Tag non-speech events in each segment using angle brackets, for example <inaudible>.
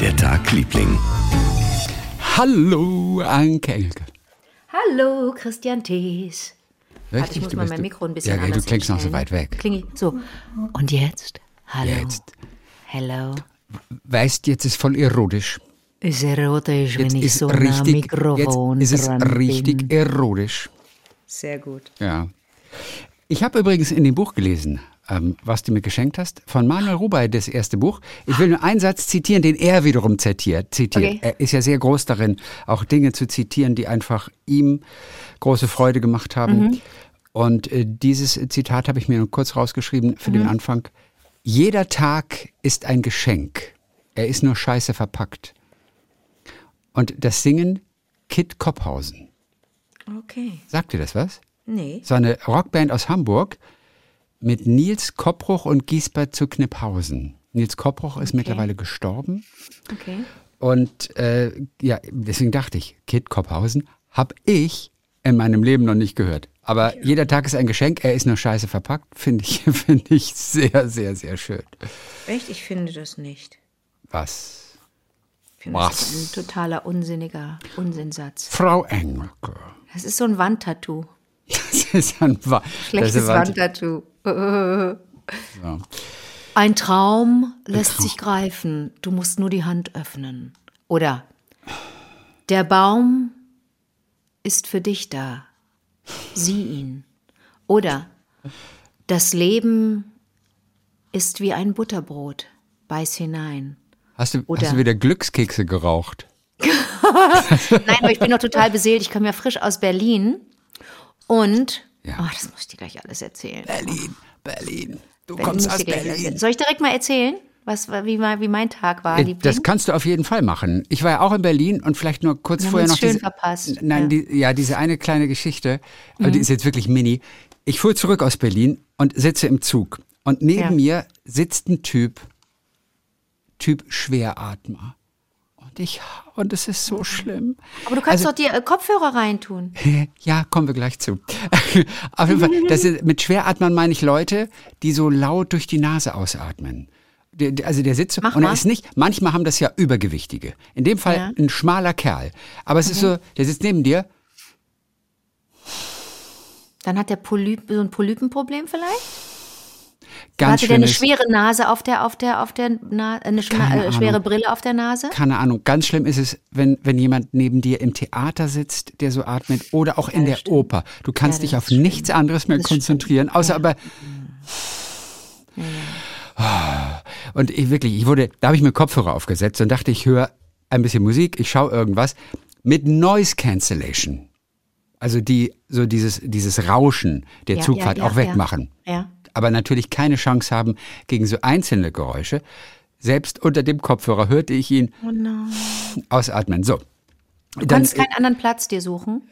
der Tag, Liebling? Hallo, Anke Engelke. Hallo, Christian Thees. Warte, ich muss du mal mein Mikro ein bisschen Ja, anders du klingst noch so weit weg. Kling ich so. Und jetzt? Hallo. Jetzt. Hello. Weißt, jetzt ist voll erotisch. Ist erotisch, Jetzt wenn ich ist so nah am richtig, Mikrofon jetzt ist es richtig bin. erotisch. Sehr gut. Ja. Ich habe übrigens in dem Buch gelesen, ähm, was du mir geschenkt hast, von Manuel Rubey, das erste Buch. Ich will nur einen Satz zitieren, den er wiederum zitiert. zitiert. Okay. Er ist ja sehr groß darin, auch Dinge zu zitieren, die einfach ihm große Freude gemacht haben. Mhm. Und äh, dieses Zitat habe ich mir nur kurz rausgeschrieben für Mhm. den Anfang. Jeder Tag ist ein Geschenk. Er ist nur scheiße verpackt. Und das Singen Kit Kopphausen. Okay. Sagt dir das was? Nee. So eine Rockband aus Hamburg mit Nils Koppruch und Giesbert zu Kniphausen. Nils Koppruch ist mittlerweile gestorben. Okay. Und äh, ja, deswegen dachte ich, Kit Kopphausen habe ich in meinem Leben noch nicht gehört. Aber jeder Tag ist ein Geschenk, er ist nur scheiße verpackt, finde ich, <laughs> finde ich sehr, sehr, sehr schön. Echt? Ich finde das nicht. Was? Ich finde Was? das ist ein totaler unsinniger Unsinnsatz. Frau Engelke. Das ist so ein Wandtattoo. <laughs> Das ist ein Wa Schlechtes ein Wand- Wandtattoo. Ja. Ein Traum lässt sich greifen, du musst nur die Hand öffnen. Oder der Baum ist für dich da, sieh ihn. Oder das Leben ist wie ein Butterbrot, beiß hinein. Hast, du, Oder- hast du wieder Glückskekse geraucht? <laughs> Nein, aber ich bin noch total beseelt, ich komme ja frisch aus Berlin und, Ja. ach, das muss ich dir gleich alles erzählen. Berlin, Berlin. Du Berlin kommst aus Berlin. Soll ich direkt mal erzählen, was, wie, mein- wie mein Tag war, Äh, Liebling? Das kannst du auf jeden Fall machen. Ich war ja auch in Berlin und vielleicht nur kurz Wir vorher noch schön diese, verpasst, Nein, ja. Mhm. Die, ja, diese eine kleine Geschichte, aber die ist jetzt wirklich mini. Ich fuhr zurück aus Berlin und sitze im Zug und neben Ja. mir sitzt ein Typ, Typ Schweratmer. Und ich und es ist so schlimm. aber du kannst Also- doch dir äh, Kopfhörer reintun. <laughs> Ja, kommen wir gleich zu. <laughs> Auf jeden Fall, das ist, mit Schweratmern meine ich Leute, die so laut durch die Nase ausatmen. Also der sitzt so, Mach und er ist nicht, manchmal haben das ja Übergewichtige. In dem Fall Ja. ein schmaler Kerl. Aber es ist so, der sitzt neben dir, Dann hat der Polyp, so ein Polypenproblem vielleicht? Ganz Hatte der eine schwere Nase auf der, auf der, auf der, Na eine äh, schwere Ahnung. Brille auf der Nase? keine Ahnung, ganz schlimm ist es, wenn, wenn jemand neben dir im Theater sitzt, der so atmet, oder auch in der Oper. Du kannst Ja, dich auf ist nichts anderes mehr Das stimmt. konzentrieren, außer aber Und ich wirklich, ich wurde, da habe ich mir Kopfhörer aufgesetzt und dachte, ich höre ein bisschen Musik, ich schaue irgendwas mit Noise Cancellation. Also die, so dieses, dieses Rauschen der Ja, Zugfahrt ja, ja, auch wegmachen. Ja. Aber natürlich keine Chance haben gegen so einzelne Geräusche. Selbst unter dem Kopfhörer hörte ich ihn Oh nein. ausatmen. So. Du kannst keinen anderen Platz dir suchen.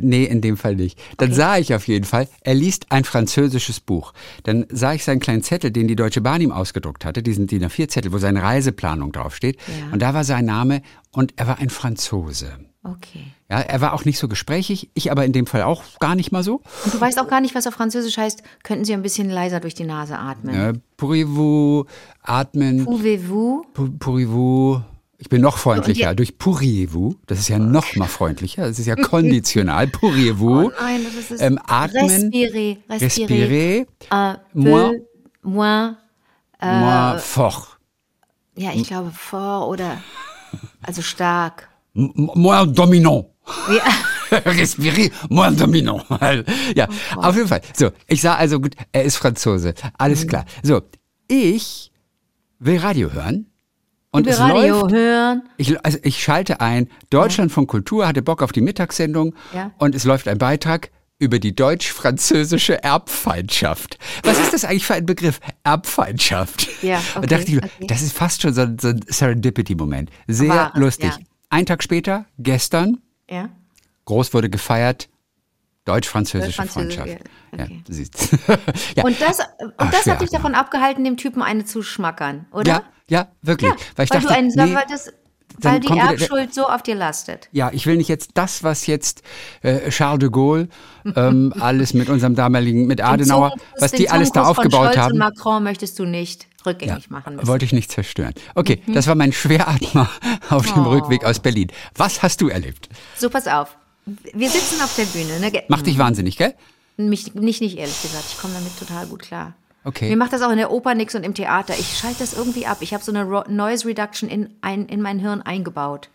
Nee, in dem Fall nicht. Dann sah ich auf jeden Fall, er liest ein französisches Buch. Dann sah ich seinen kleinen Zettel, den die Deutsche Bahn ihm ausgedruckt hatte, diesen DIN A4-Zettel, wo seine Reiseplanung draufsteht. Ja. Und da war sein Name und er war ein Franzose. Okay. Ja, er war auch nicht so gesprächig, ich aber in dem Fall auch gar nicht mal so. Und du weißt auch gar nicht, was auf Französisch heißt. Könnten Sie ein bisschen leiser durch die Nase atmen? Äh, pourriez-vous atmen, Pouvez-vous? Pour- pourriez-vous. Ich bin noch freundlicher. Und Durch pourriez-vous, das ist ja noch mal freundlicher, das ist ja <laughs> konditional. Pourriez-vous. Nein, das ist Ähm, atmen. Respirer. Respirer. Respirez. Äh, Moins. moins. Moi fort. Ja, ich glaube vor oder also stark. Moins dominant. Ja. <laughs> Respirez, moins dominant. <laughs> ja, auf jeden Fall. So, ich sah also gut, er ist Franzose. Alles klar. So, ich will Radio hören. Und es Radio läuft, hören. ich, also ich schalte ein, Deutschland von Kultur hatte Bock auf die Mittagssendung Ja. und es läuft ein Beitrag über die deutsch-französische Erbfeindschaft. Was ist das eigentlich für ein Begriff? Erbfeindschaft. Ja, Und okay, dachte ich, okay. das ist fast schon so, ein- so ein Serendipity-Moment. Sehr Wahres, lustig. ja. Ein Tag später, gestern, Ja. groß wurde gefeiert, deutsch-französische Deutsch-französische, Freundschaft. ja, Ja, okay. siehst. <laughs> ja. Und das, und Ach, das hat dich davon abgehalten, dem Typen eine zu schmackern, oder? ja, ja, wirklich. Ja, weil ich weil, dachte, ein, nee, weil, das, weil die Erbschuld so auf dir lastet. Ja, ich will nicht jetzt das, was jetzt äh, Charles de Gaulle ähm, <laughs> alles mit unserem damaligen, mit Adenauer, Den Zungenkuss- was die alles da Zungenkuss von aufgebaut Scholz haben. Und Macron möchtest du nicht. Rückgängig ja, machen müssen. Wollte ich nicht zerstören. Okay, mhm. das war mein Schweratmer auf dem oh. Rückweg aus Berlin. Was hast du erlebt? So, pass auf. Wir sitzen auf der Bühne. Ne? Macht dich wahnsinnig, gell? Mich nicht, nicht ehrlich gesagt. Ich komme damit total gut klar. Okay. Mir macht das auch in der Oper nichts und im Theater. Ich schalte das irgendwie ab. Ich habe so eine Noise Reduction in, ein, in mein Hirn eingebaut.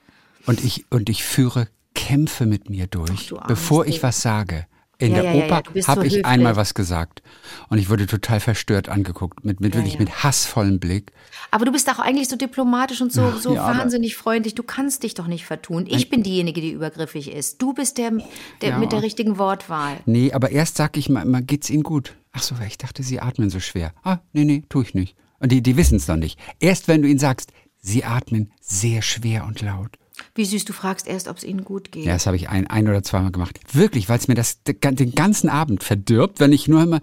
Und ich, und ich führe Kämpfe mit mir durch, Ach, bevor ich was sage. In ja, der ja, Oper ja, habe ich einmal was gesagt und ich wurde total verstört angeguckt, mit, mit wirklich mit hassvollem Blick. Aber du bist auch eigentlich so diplomatisch und so, so wahnsinnig freundlich. Du kannst dich doch nicht vertun. Ich bin diejenige, die übergriffig ist. Du bist der, der mit der richtigen Wortwahl. Nee, aber erst sag ich mal, mal geht's Ihnen gut. Ach so, ich dachte, Sie atmen so schwer. Ah, nee, nee, tu ich nicht. Und die, die wissen es noch nicht. Erst wenn du ihnen sagst, Sie atmen sehr schwer und laut. Wie süß, du fragst erst, ob es ihnen gut geht. Ja, das habe ich ein, ein oder zweimal gemacht. Wirklich, weil es mir das den ganzen Abend verdirbt, wenn ich nur immer.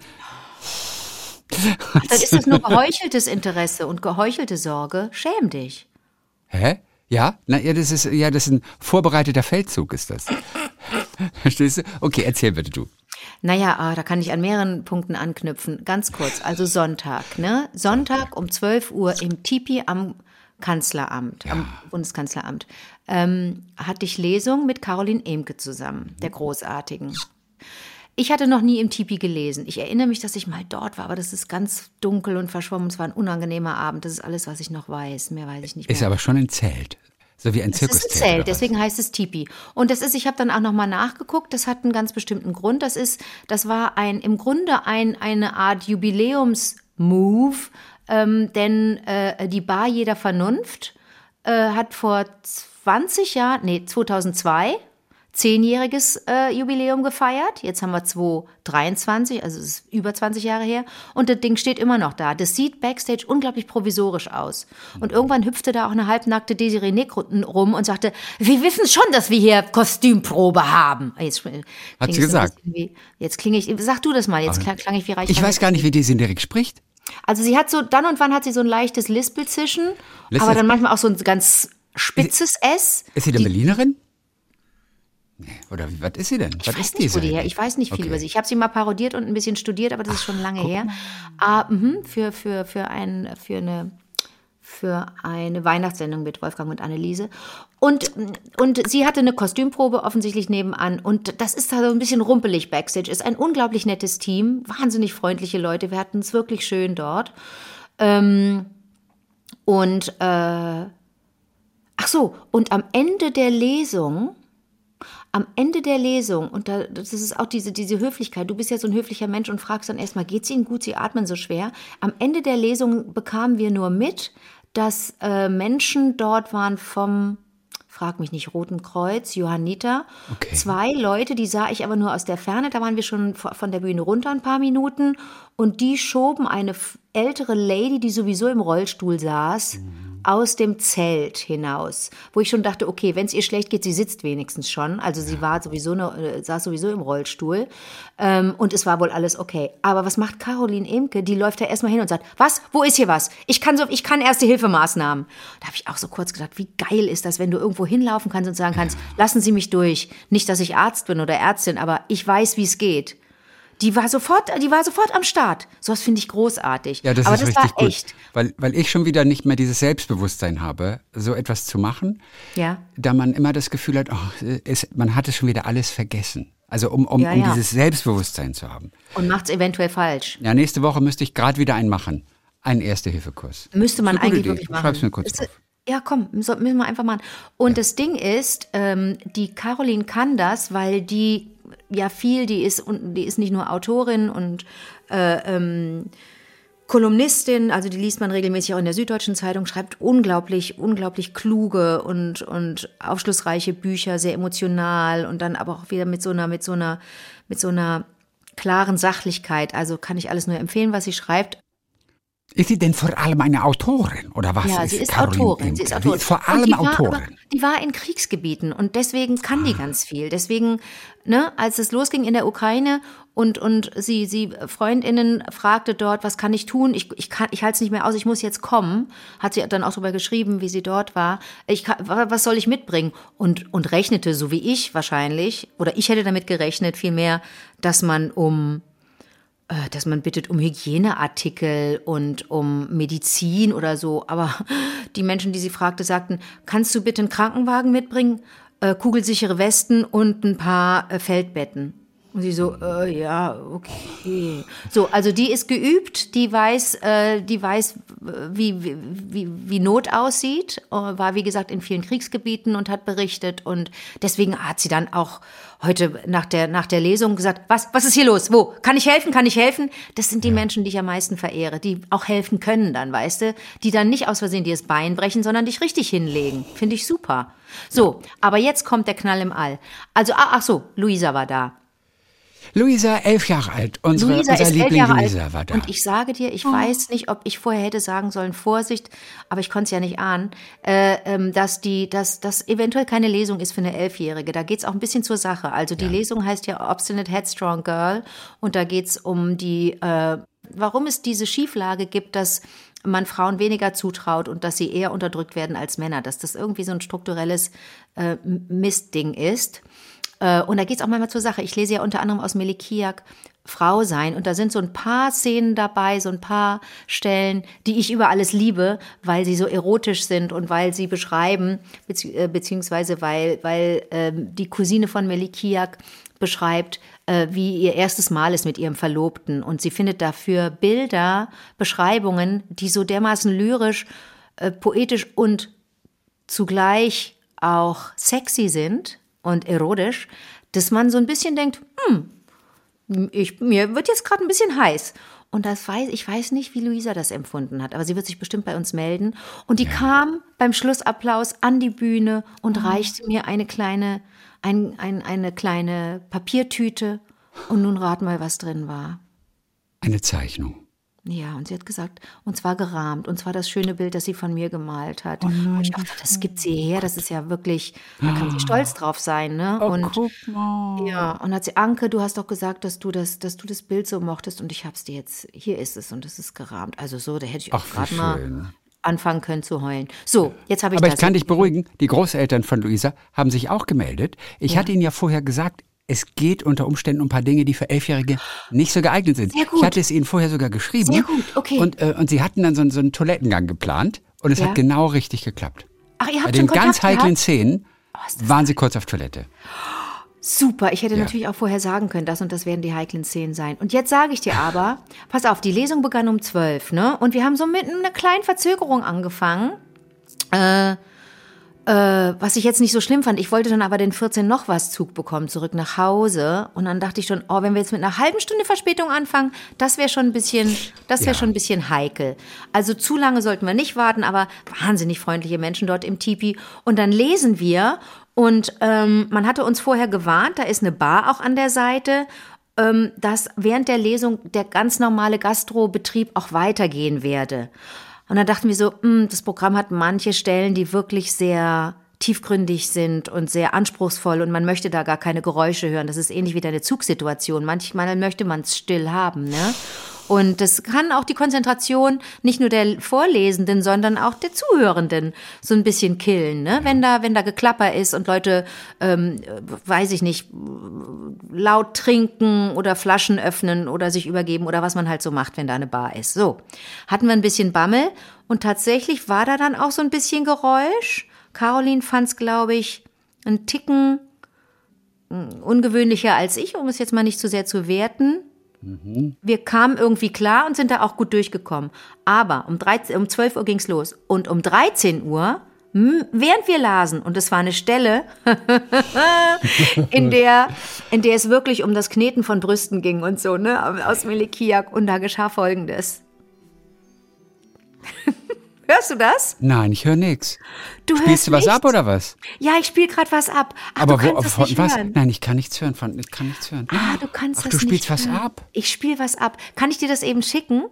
Dann ist das nur geheucheltes Interesse und geheuchelte Sorge. Schäm dich. Hä? Ja? Na, ja, das ist, ja, das ist ein vorbereiteter Feldzug, ist das. Verstehst du? Okay, erzähl bitte du. Naja, ah, da kann ich an mehreren Punkten anknüpfen. Ganz kurz, also Sonntag, ne? Sonntag um 12 Uhr im Tipi am Kanzleramt, ja. am Bundeskanzleramt, ähm, hatte ich Lesung mit Caroline Emke zusammen, der Großartigen. Ich hatte noch nie im Tipi gelesen. Ich erinnere mich, dass ich mal dort war, aber das ist ganz dunkel und verschwommen. Es war ein unangenehmer Abend. Das ist alles, was ich noch weiß. Mehr weiß ich nicht mehr. Ist aber schon ein Zelt. So wie ein Zirkus. Das ist ein Zelt, deswegen heißt es Tipi. Und das ist, ich habe dann auch nochmal nachgeguckt, das hat einen ganz bestimmten Grund. Das ist, das war ein, im Grunde ein, eine Art Jubiläumsmove ähm, denn äh, die Bar jeder Vernunft äh, hat vor 20 Jahren, nee, 2002, zehnjähriges äh, Jubiläum gefeiert. Jetzt haben wir 2023, also es ist über 20 Jahre her. Und das Ding steht immer noch da. Das sieht backstage unglaublich provisorisch aus. Und irgendwann hüpfte da auch eine halbnackte Desiree Nick rum und sagte, wir wissen schon, dass wir hier Kostümprobe haben. Jetzt, Hat sie gesagt. Wie, jetzt klinge ich, sag du das mal, jetzt klang, klang ich wie reich. Ich weiß gar nicht, wie Desiree spricht. Also sie hat so, dann und wann hat sie so ein leichtes Lispelzischen, Lispel aber dann manchmal auch so ein ganz spitzes S. Ist sie denn Berlinerin? Oder was ist sie denn? Ich was ist nicht, wo die her? Ich weiß nicht viel okay. über sie. Ich habe sie mal parodiert und ein bisschen studiert, aber das ist schon lange Ach, her. Ah, mh, für, für, für, ein, für eine für eine Weihnachtssendung mit Wolfgang und Anneliese. Und, und sie hatte eine Kostümprobe offensichtlich nebenan. Und das ist da so ein bisschen rumpelig backstage. Ist ein unglaublich nettes Team, wahnsinnig freundliche Leute. Wir hatten es wirklich schön dort. Ähm, und äh, ach so, und am Ende der Lesung am Ende der Lesung, und da, das ist auch diese, diese Höflichkeit, du bist ja so ein höflicher Mensch und fragst dann erstmal, geht's Ihnen gut, Sie atmen so schwer. Am Ende der Lesung bekamen wir nur mit, dass äh, Menschen dort waren vom, frag mich nicht, Roten Kreuz, Johanniter. Okay. Zwei Leute, die sah ich aber nur aus der Ferne, da waren wir schon von der Bühne runter ein paar Minuten und die schoben eine ältere Lady, die sowieso im Rollstuhl saß, mhm aus dem Zelt hinaus, wo ich schon dachte, okay, wenn es ihr schlecht geht, sie sitzt wenigstens schon. Also sie war sowieso ne, äh, saß sowieso im Rollstuhl ähm, und es war wohl alles okay. Aber was macht Caroline Emke? Die läuft da erstmal hin und sagt, was? Wo ist hier was? Ich kann so, ich kann erste Hilfemaßnahmen. Da habe ich auch so kurz gedacht, wie geil ist das, wenn du irgendwo hinlaufen kannst und sagen kannst, lassen Sie mich durch. Nicht, dass ich Arzt bin oder Ärztin, aber ich weiß, wie es geht. Die war sofort, die war sofort am Start. So was finde ich großartig. Ja, das Aber ist das richtig war echt. Gut, weil, weil ich schon wieder nicht mehr dieses Selbstbewusstsein habe, so etwas zu machen. Ja. Da man immer das Gefühl hat, oh, es, man hat es schon wieder alles vergessen. Also um, um, ja, ja. um dieses Selbstbewusstsein zu haben. Und macht es eventuell falsch. Ja, nächste Woche müsste ich gerade wieder einen machen. Einen Erste-Hilfe-Kurs. Müsste man eigentlich Idee. wirklich machen. Schreib's mir kurz auf. Ja, komm, müssen wir einfach machen. Und ja. das Ding ist, ähm, die Caroline kann das, weil die ja viel, die ist, die ist nicht nur Autorin und äh, ähm, Kolumnistin, also die liest man regelmäßig auch in der Süddeutschen Zeitung, schreibt unglaublich, unglaublich kluge und, und aufschlussreiche Bücher, sehr emotional und dann aber auch wieder mit so einer, mit so einer, mit so einer klaren Sachlichkeit. Also kann ich alles nur empfehlen, was sie schreibt. Ist sie denn vor allem eine Autorin oder was? Ja, sie ist Autorin. Sie ist Autorin. Sie ist vor allem die Autorin. aber, die war in Kriegsgebieten und deswegen kann die ah. ganz viel. Deswegen, ne, als es losging in der Ukraine und und sie sie Freundinnen fragte dort, was kann ich tun? Ich ich kann ich halte es nicht mehr aus. Ich muss jetzt kommen. Hat sie dann auch darüber geschrieben, wie sie dort war. Ich kann, was soll ich mitbringen? Und und rechnete so wie ich wahrscheinlich oder ich hätte damit gerechnet vielmehr, dass man um dass man bittet um Hygieneartikel und um Medizin oder so. Aber <laughs> die Menschen, die sie fragte, sagten, kannst du bitte einen Krankenwagen mitbringen, äh, kugelsichere Westen und ein paar äh, Feldbetten? Und sie so, äh, ja, okay. So, also die ist geübt, die weiß, äh, die weiß, wie, wie, wie, wie Not aussieht, äh, war wie gesagt in vielen Kriegsgebieten und hat berichtet und deswegen hat sie dann auch heute nach der, nach der Lesung gesagt, was, was ist hier los? Wo? Kann ich helfen? Kann ich helfen? Das sind die ja. Menschen, die ich am meisten verehre, die auch helfen können dann, weißt du? Die dann nicht aus Versehen dir das Bein brechen, sondern dich richtig hinlegen. Finde ich super. So, aber jetzt kommt der Knall im All. Also, ach, ach so, Luisa war da. Luisa, elf Jahre alt. Unsere, Luisa unser ist Liebling elf Jahre Luisa alt. war da. Und ich sage dir, ich Oh. weiß nicht, ob ich vorher hätte sagen sollen, Vorsicht, aber ich konnte es ja nicht ahnen, äh, ähm, dass die, dass das eventuell keine Lesung ist für eine Elfjährige. Da geht es auch ein bisschen zur Sache. Also die Lesung heißt ja Obstinate Headstrong Girl und da geht es um die, äh, warum es diese Schieflage gibt, dass man Frauen weniger zutraut und dass sie eher unterdrückt werden als Männer, dass das irgendwie so ein strukturelles äh, Mistding ist. Äh, Und da geht es auch manchmal zur Sache. Ich lese ja unter anderem aus Melikiak Frau sein und da sind so ein paar Szenen dabei, so ein paar Stellen, die ich über alles liebe, weil sie so erotisch sind und weil sie beschreiben, äh, beziehungsweise weil, weil ähm, die Cousine von Melikiak beschreibt, äh, wie ihr erstes Mal ist mit ihrem Verlobten und sie findet dafür Bilder, Beschreibungen, die so dermaßen lyrisch, poetisch und zugleich auch sexy sind und erotisch, dass man so ein bisschen denkt, hm, ich, mir wird jetzt gerade ein bisschen heiß. Und das weiß, ich weiß nicht, wie Luisa das empfunden hat, aber sie wird sich bestimmt bei uns melden. Und die kam beim Schlussapplaus an die Bühne und reichte mir eine kleine, ein, ein, eine kleine Papiertüte. Und nun rat mal, was drin war. Eine Zeichnung. Ja, und sie hat gesagt, und zwar gerahmt, und zwar das schöne Bild, das sie von mir gemalt hat. und ich dachte, das gibt sie her, das ist ja wirklich, da kann sie stolz drauf sein, ne? und guck mal. ja, und hat sie, Anke, du hast doch gesagt, dass du das, dass du das Bild so mochtest und ich hab's dir jetzt, hier ist es und es ist gerahmt. Also so, da hätte ich auch gerade mal schön. anfangen können zu heulen. So, jetzt habe ich Aber das. ich kann dich beruhigen, die Großeltern von Luisa haben sich auch gemeldet. Ich hatte ihnen ja vorher gesagt, es geht unter Umständen um ein paar Dinge, die für Elfjährige nicht so geeignet sind. Sehr gut. Ich hatte es ihnen vorher sogar geschrieben. Sehr gut, okay. Und, äh, und sie hatten dann so, einen- so einen Toilettengang geplant und es Ja. hat genau richtig geklappt. Ach, ihr Bei habt den schon Kontakt ganz heiklen gehabt? Szenen das waren sie kurz auf Toilette. Super, ich hätte Ja. natürlich auch vorher sagen können, das und das werden die heiklen Szenen sein. Und jetzt sage ich dir aber, pass auf, die Lesung begann um zwölf, ne? Und wir haben so mit einer kleinen Verzögerung angefangen. Äh, äh, was ich jetzt nicht so schlimm fand, ich wollte dann aber den 14 noch was Zug bekommen, zurück nach Hause. Und dann dachte ich schon, oh, wenn wir jetzt mit einer halben Stunde Verspätung anfangen, das wäre schon ein bisschen, das wäre Ja. schon ein bisschen heikel. Also zu lange sollten wir nicht warten, aber wahnsinnig freundliche Menschen dort im Tipi. Und dann lesen wir und ähm, man hatte uns vorher gewarnt, da ist eine Bar auch an der Seite ähm, dass während der Lesung der ganz normale Gastrobetrieb auch weitergehen werde. Und dann dachten wir so, hm, das Programm hat manche Stellen, die wirklich sehr tiefgründig sind und sehr anspruchsvoll und man möchte da gar keine Geräusche hören. Das ist ähnlich wie deine Zugsituation. Manchmal möchte man es still haben, ne? Und das kann auch die Konzentration nicht nur der Vorlesenden, sondern auch der Zuhörenden so ein bisschen killen, ne? Wenn da, wenn da Geklapper ist und Leute, ähm, weiß ich nicht, laut trinken oder Flaschen öffnen oder sich übergeben oder was man halt so macht, wenn da eine Bar ist. So, hatten wir ein bisschen Bammel und tatsächlich war da dann auch so ein bisschen Geräusch. Caroline fand es, glaube ich, einen Ticken mm, ungewöhnlicher als ich, um es jetzt mal nicht zu sehr zu werten. Wir kamen irgendwie klar und sind da auch gut durchgekommen. Aber um, 13, um 12 Uhr ging's los. Und um 13 Uhr, m, während wir lasen, und es war eine Stelle, <laughs> in der, in der es wirklich um das Kneten von Brüsten ging und so, ne, aus Melikiak. Und da geschah Folgendes. <laughs> Hörst du das? Nein, ich höre nichts. Du Spielst hörst du was nichts? ab oder was? Ja, ich spiele gerade was ab. Ach, Aber das von nicht was? hören. Nein, ich kann nichts hören. Von, ich kann nichts hören. Ah, du kannst Ach, das du spielst was hören. ab? Ich spiele was ab. Kann ich dir das eben schicken?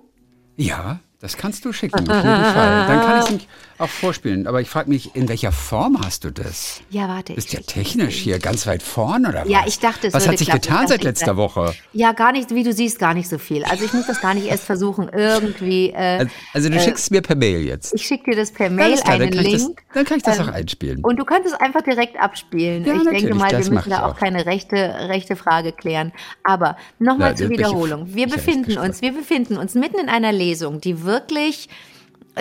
Ja, das kannst du schicken, auf jeden Fall. Dann kann ich <laughs> auch vorspielen. Aber ich frage mich, in welcher Form hast du das? Ja, warte. Bist ja technisch hier ganz weit vorn oder was? Ja, ich dachte, es Was hat sich klappen. getan seit letzter Woche? Ja, gar nicht, wie du siehst, gar nicht so viel. Also ich muss das gar nicht erst versuchen, irgendwie. Äh, Also, also du schickst es mir per Mail jetzt. ich schicke dir das per Mail, klar, einen dann ich das, Link. dann kann ich das ähm, auch einspielen. Und du kannst es einfach direkt abspielen. Ja, ich denke mal, wir müssen da auch auch. keine rechte, rechte Frage klären. Aber nochmal zur Wiederholung. Wir befinden uns, wir befinden uns mitten in einer Lesung, die wirklich,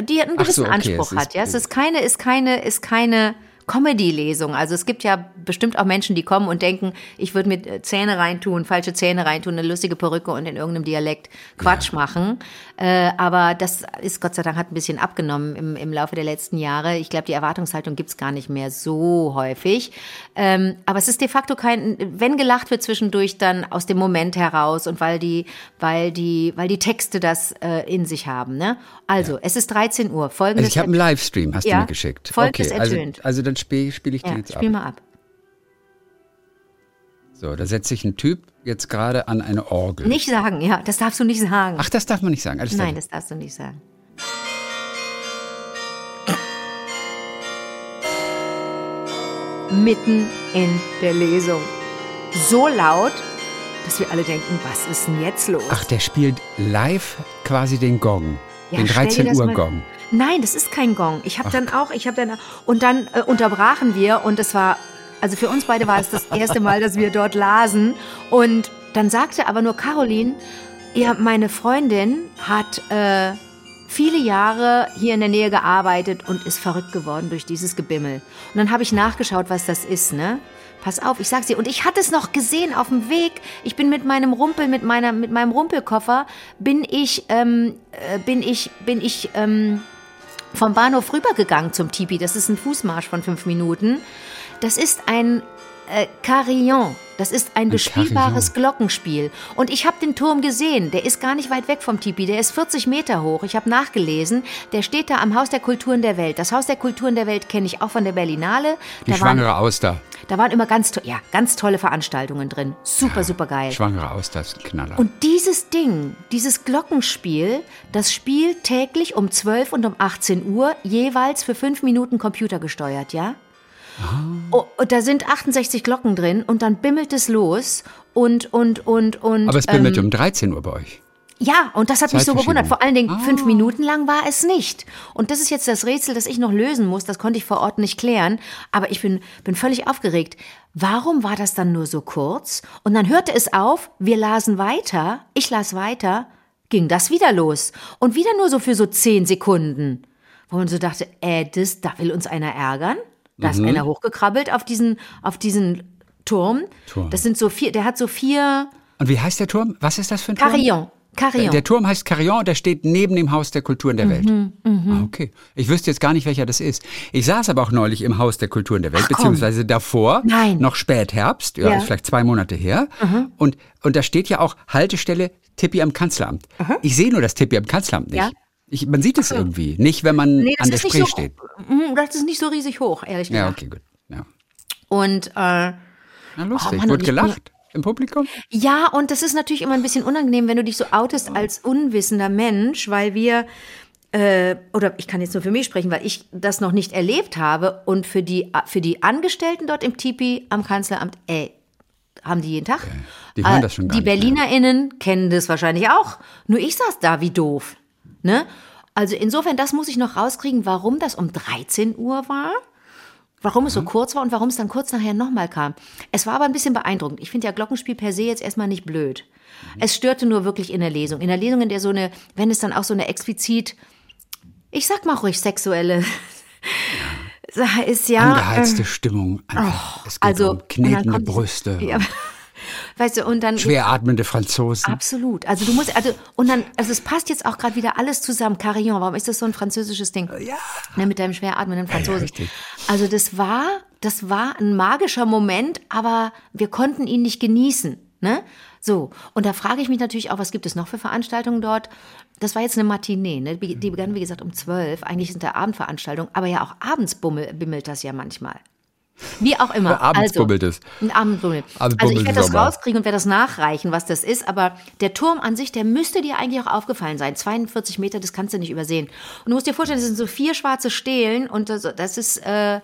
die einen gewissen so, okay, Anspruch hat. Ja, es ist keine, ist keine, ist keine Comedy-Lesung. Also es gibt ja bestimmt auch Menschen, die kommen und denken, ich würde mir äh, Zähne reintun, falsche Zähne reintun, eine lustige Perücke und in irgendeinem Dialekt Quatsch machen. Äh, aber das ist Gott sei Dank hat ein bisschen abgenommen im, im Laufe der letzten Jahre. Ich glaube, die Erwartungshaltung gibt's gar nicht mehr so häufig. Ähm, aber es ist de facto kein, wenn gelacht wird zwischendurch, dann aus dem Moment heraus und weil die, weil die, weil die Texte das äh, in sich haben. Ne? Also, es ist 13 Uhr. Folgendes Also ich habe einen Livestream, hast Ja, du mir geschickt. Folgendes okay, also, also dann spiele spiel ich den ja, jetzt ab. spiel mal ab. So, da setzt sich ein Typ jetzt gerade an eine Orgel. Nicht sagen, ja, das darfst du nicht sagen. Ach, das darf man nicht sagen. Alles Nein, das darfst du nicht sagen. Mitten in der Lesung. So laut, dass wir alle denken, was ist denn jetzt los? Ach, der spielt live quasi den Gong. Ja, den stell dir 13 das Uhr mal- Gong. Nein, das ist kein Gong. Ich habe dann auch, ich habe dann und dann äh, unterbrachen wir und es war also für uns beide war es das erste Mal, dass wir dort lasen und dann sagte aber nur Caroline, ja, meine Freundin hat äh, viele Jahre hier in der Nähe gearbeitet und ist verrückt geworden durch dieses Gebimmel. Und dann habe ich nachgeschaut, was das ist, ne? Pass auf, ich sag's dir. Und ich hatte es noch gesehen auf dem Weg. Ich bin mit meinem Rumpel, mit meiner, mit meinem Rumpelkoffer, bin ich, ähm, äh, bin ich, bin ich ähm, vom Bahnhof rübergegangen zum Tipi. Das ist ein Fußmarsch von fünf Minuten. Das ist ein äh, Carillon. Das ist ein, bespielbares Glockenspiel. Und ich habe den Turm gesehen. Der ist gar nicht weit weg vom Tipi. Der ist 40 Meter hoch. Ich habe nachgelesen. Der steht da am Haus der Kulturen der Welt. Das Haus der Kulturen der Welt kenne ich auch von der Berlinale. Die da, waren, schwangere Auster. da waren immer ganz, ja, ganz tolle Veranstaltungen drin. Super, super geil. Schwangere Auster ist ein Knaller. Und dieses Ding, dieses Glockenspiel, das spielt täglich um 12 und um 18 Uhr, jeweils für fünf Minuten computergesteuert, ja? Oh, und da sind 68 Glocken drin und dann bimmelt es los und, und, und, und. Aber es bimmelt ähm, um 13 Uhr bei euch. ja, und das hat mich so gewundert. Vor allen Dingen Ah. fünf Minuten lang war es nicht. Und das ist jetzt das Rätsel, das ich noch lösen muss. Das konnte ich vor Ort nicht klären. Aber ich bin, bin völlig aufgeregt. Warum war das dann nur so kurz? Und dann hörte es auf, wir lasen weiter, ich las weiter, ging das wieder los. Und wieder nur so für so zehn Sekunden. Wo man so dachte, äh, das, da will uns einer ärgern. Da Mhm. ist einer hochgekrabbelt auf diesen, auf diesen Turm. Turm. Das sind so vier, der hat so vier Und wie heißt der Turm? Was ist das für ein Turm? Carillon. Carillon. Der Turm heißt Carillon und der steht neben dem Haus der Kulturen der Welt. Mhm, Ah, okay. Ich wüsste jetzt gar nicht, welcher das ist. Ich saß aber auch neulich im Haus der Kulturen der Welt, komm. beziehungsweise davor, Nein. noch Spätherbst, ja, Ja. Mhm. ist vielleicht zwei Monate her. Und, und da steht ja auch Haltestelle Tippi am Kanzleramt. Ich sehe nur das Tippi am Kanzleramt nicht. Ja. Ich, man sieht es irgendwie, nicht wenn man Nee, an der Spree so, steht. Mm, Das ist nicht so riesig hoch, ehrlich Ja, gesagt. okay, gut. Ja. Und äh, Na, lustig. Oh, Mann, ich- gelacht im Publikum? ja, und das ist natürlich immer ein bisschen unangenehm, wenn du dich so outest als unwissender Mensch, weil wir äh, oder ich kann jetzt nur für mich sprechen, weil ich das noch nicht erlebt habe und für die für die Angestellten dort im Tipi am Kanzleramt, ey, haben die jeden Tag. Die hören Äh, das schon gar Die. BerlinerInnen kennen das wahrscheinlich auch. Nur ich saß da wie doof. Ne? Also insofern, das muss ich noch rauskriegen, warum das um 13 Uhr war. Warum es so kurz war und warum es dann kurz nachher nochmal kam. Es war aber ein bisschen beeindruckend. Ich finde ja Glockenspiel per se jetzt erstmal nicht blöd. Es störte nur wirklich in der Lesung. In der Lesung, in der so eine, wenn es dann auch so eine explizit, ich sag mal ruhig sexuelle, <laughs> ist ja. Angeheizte Stimmung. Einfach. es geht also, um knetende Brüste, Ja, weißt du, und dann. schwer atmende Franzosen. Absolut. Also du musst, also, und dann, also es passt jetzt auch gerade wieder alles zusammen. Carillon, warum ist das so ein französisches Ding? Ja. Ne, mit deinem schwer atmenden Franzosen. richtig. also das war, das war ein magischer Moment, aber wir konnten ihn nicht genießen. Ne? So, und da frage ich mich natürlich auch, was gibt es noch für Veranstaltungen dort? Das war jetzt eine Matinee, ne? die die begann, wie gesagt, um zwölf. Eigentlich sind da Abendveranstaltungen, aber ja auch abends bummel, bimmelt das ja manchmal. Wie auch immer. Abends also, bummelt es. Ein Abend bummelt. Also ich werde das rauskriegen und werde das nachreichen, was das ist. Aber der Turm an sich, der müsste dir eigentlich auch aufgefallen sein. 42 Meter, das kannst du nicht übersehen. Und du musst dir vorstellen, das sind so vier schwarze Stelen und das, das ist, äh,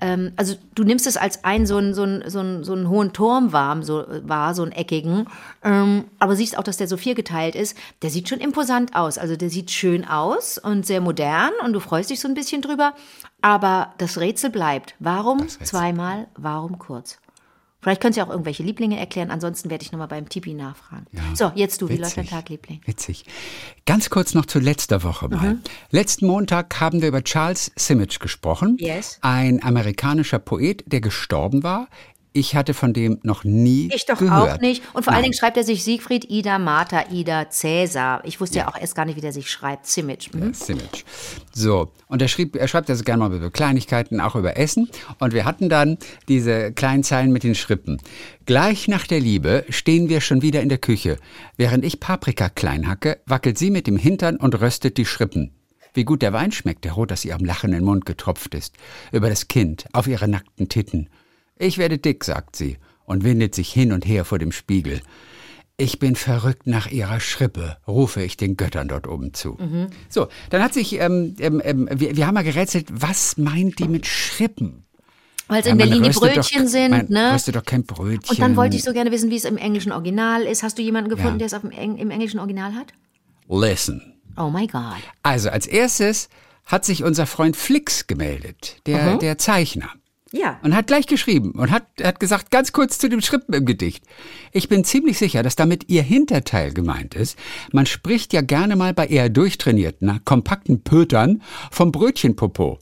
ähm, also du nimmst es als einen so einen, so einen, so einen, so einen hohen Turm warm, so, war, so einen eckigen. Ähm, aber siehst auch, dass der so viergeteilt ist. Der sieht schon imposant aus. Also der sieht schön aus und sehr modern und du freust dich so ein bisschen drüber. Aber das Rätsel bleibt. Warum zweimal, warum kurz? Vielleicht könnt ihr auch irgendwelche Lieblinge erklären, ansonsten werde ich nochmal beim Tipi nachfragen. So, jetzt du, wie läuft dein. Tag, Liebling? Witzig. Ganz kurz noch zu letzter Woche mal. Mhm. Letzten Montag haben wir über Charles Simic gesprochen. Yes. Ein amerikanischer Poet, der gestorben war. Ich hatte von dem noch nie Ich doch gehört. auch nicht. Und vor allen Nein. Dingen schreibt er sich Siegfried, Ida, Martha, Ida, Cäsar. Ich wusste ja, auch erst gar nicht, wie der sich schreibt. Simic. Mhm. Simic. So, und er, schrieb, er schreibt also gerne mal über Kleinigkeiten, auch über Essen. Und wir hatten dann diese kleinen Zeilen mit den Schrippen. Gleich nach der Liebe stehen wir schon wieder in der Küche. Während ich Paprika klein hacke, wackelt sie mit dem Hintern und röstet die Schrippen. Wie gut der Wein schmeckt, der rot aus ihrem lachenden Mund getropft ist. Über das Kind, auf ihre nackten Titten. Ich werde dick, sagt sie und windet sich hin und her vor dem Spiegel. Ich bin verrückt nach ihrer Schrippe, rufe ich den Göttern dort oben zu. So, dann hat sich, ähm, ähm, ähm, wir, wir haben mal gerätselt, was meint die mit Schrippen? Weil es Ja, in man Berlin die Brötchen doch, sind, man ne? röstet doch kein Brötchen. Und dann wollte ich so gerne wissen, wie es im englischen Original ist. Hast du jemanden gefunden, Ja. der es auf dem im englischen Original hat? Listen. Oh my God. Also, als erstes hat sich unser Freund Flix gemeldet, der, der Zeichner. Ja. Und hat gleich geschrieben und hat, hat gesagt, ganz kurz zu dem Schrippen im Gedicht. Ich bin ziemlich sicher, dass damit ihr Hinterteil gemeint ist. Man spricht ja gerne mal bei eher durchtrainierten, kompakten Pötern vom Brötchenpopo.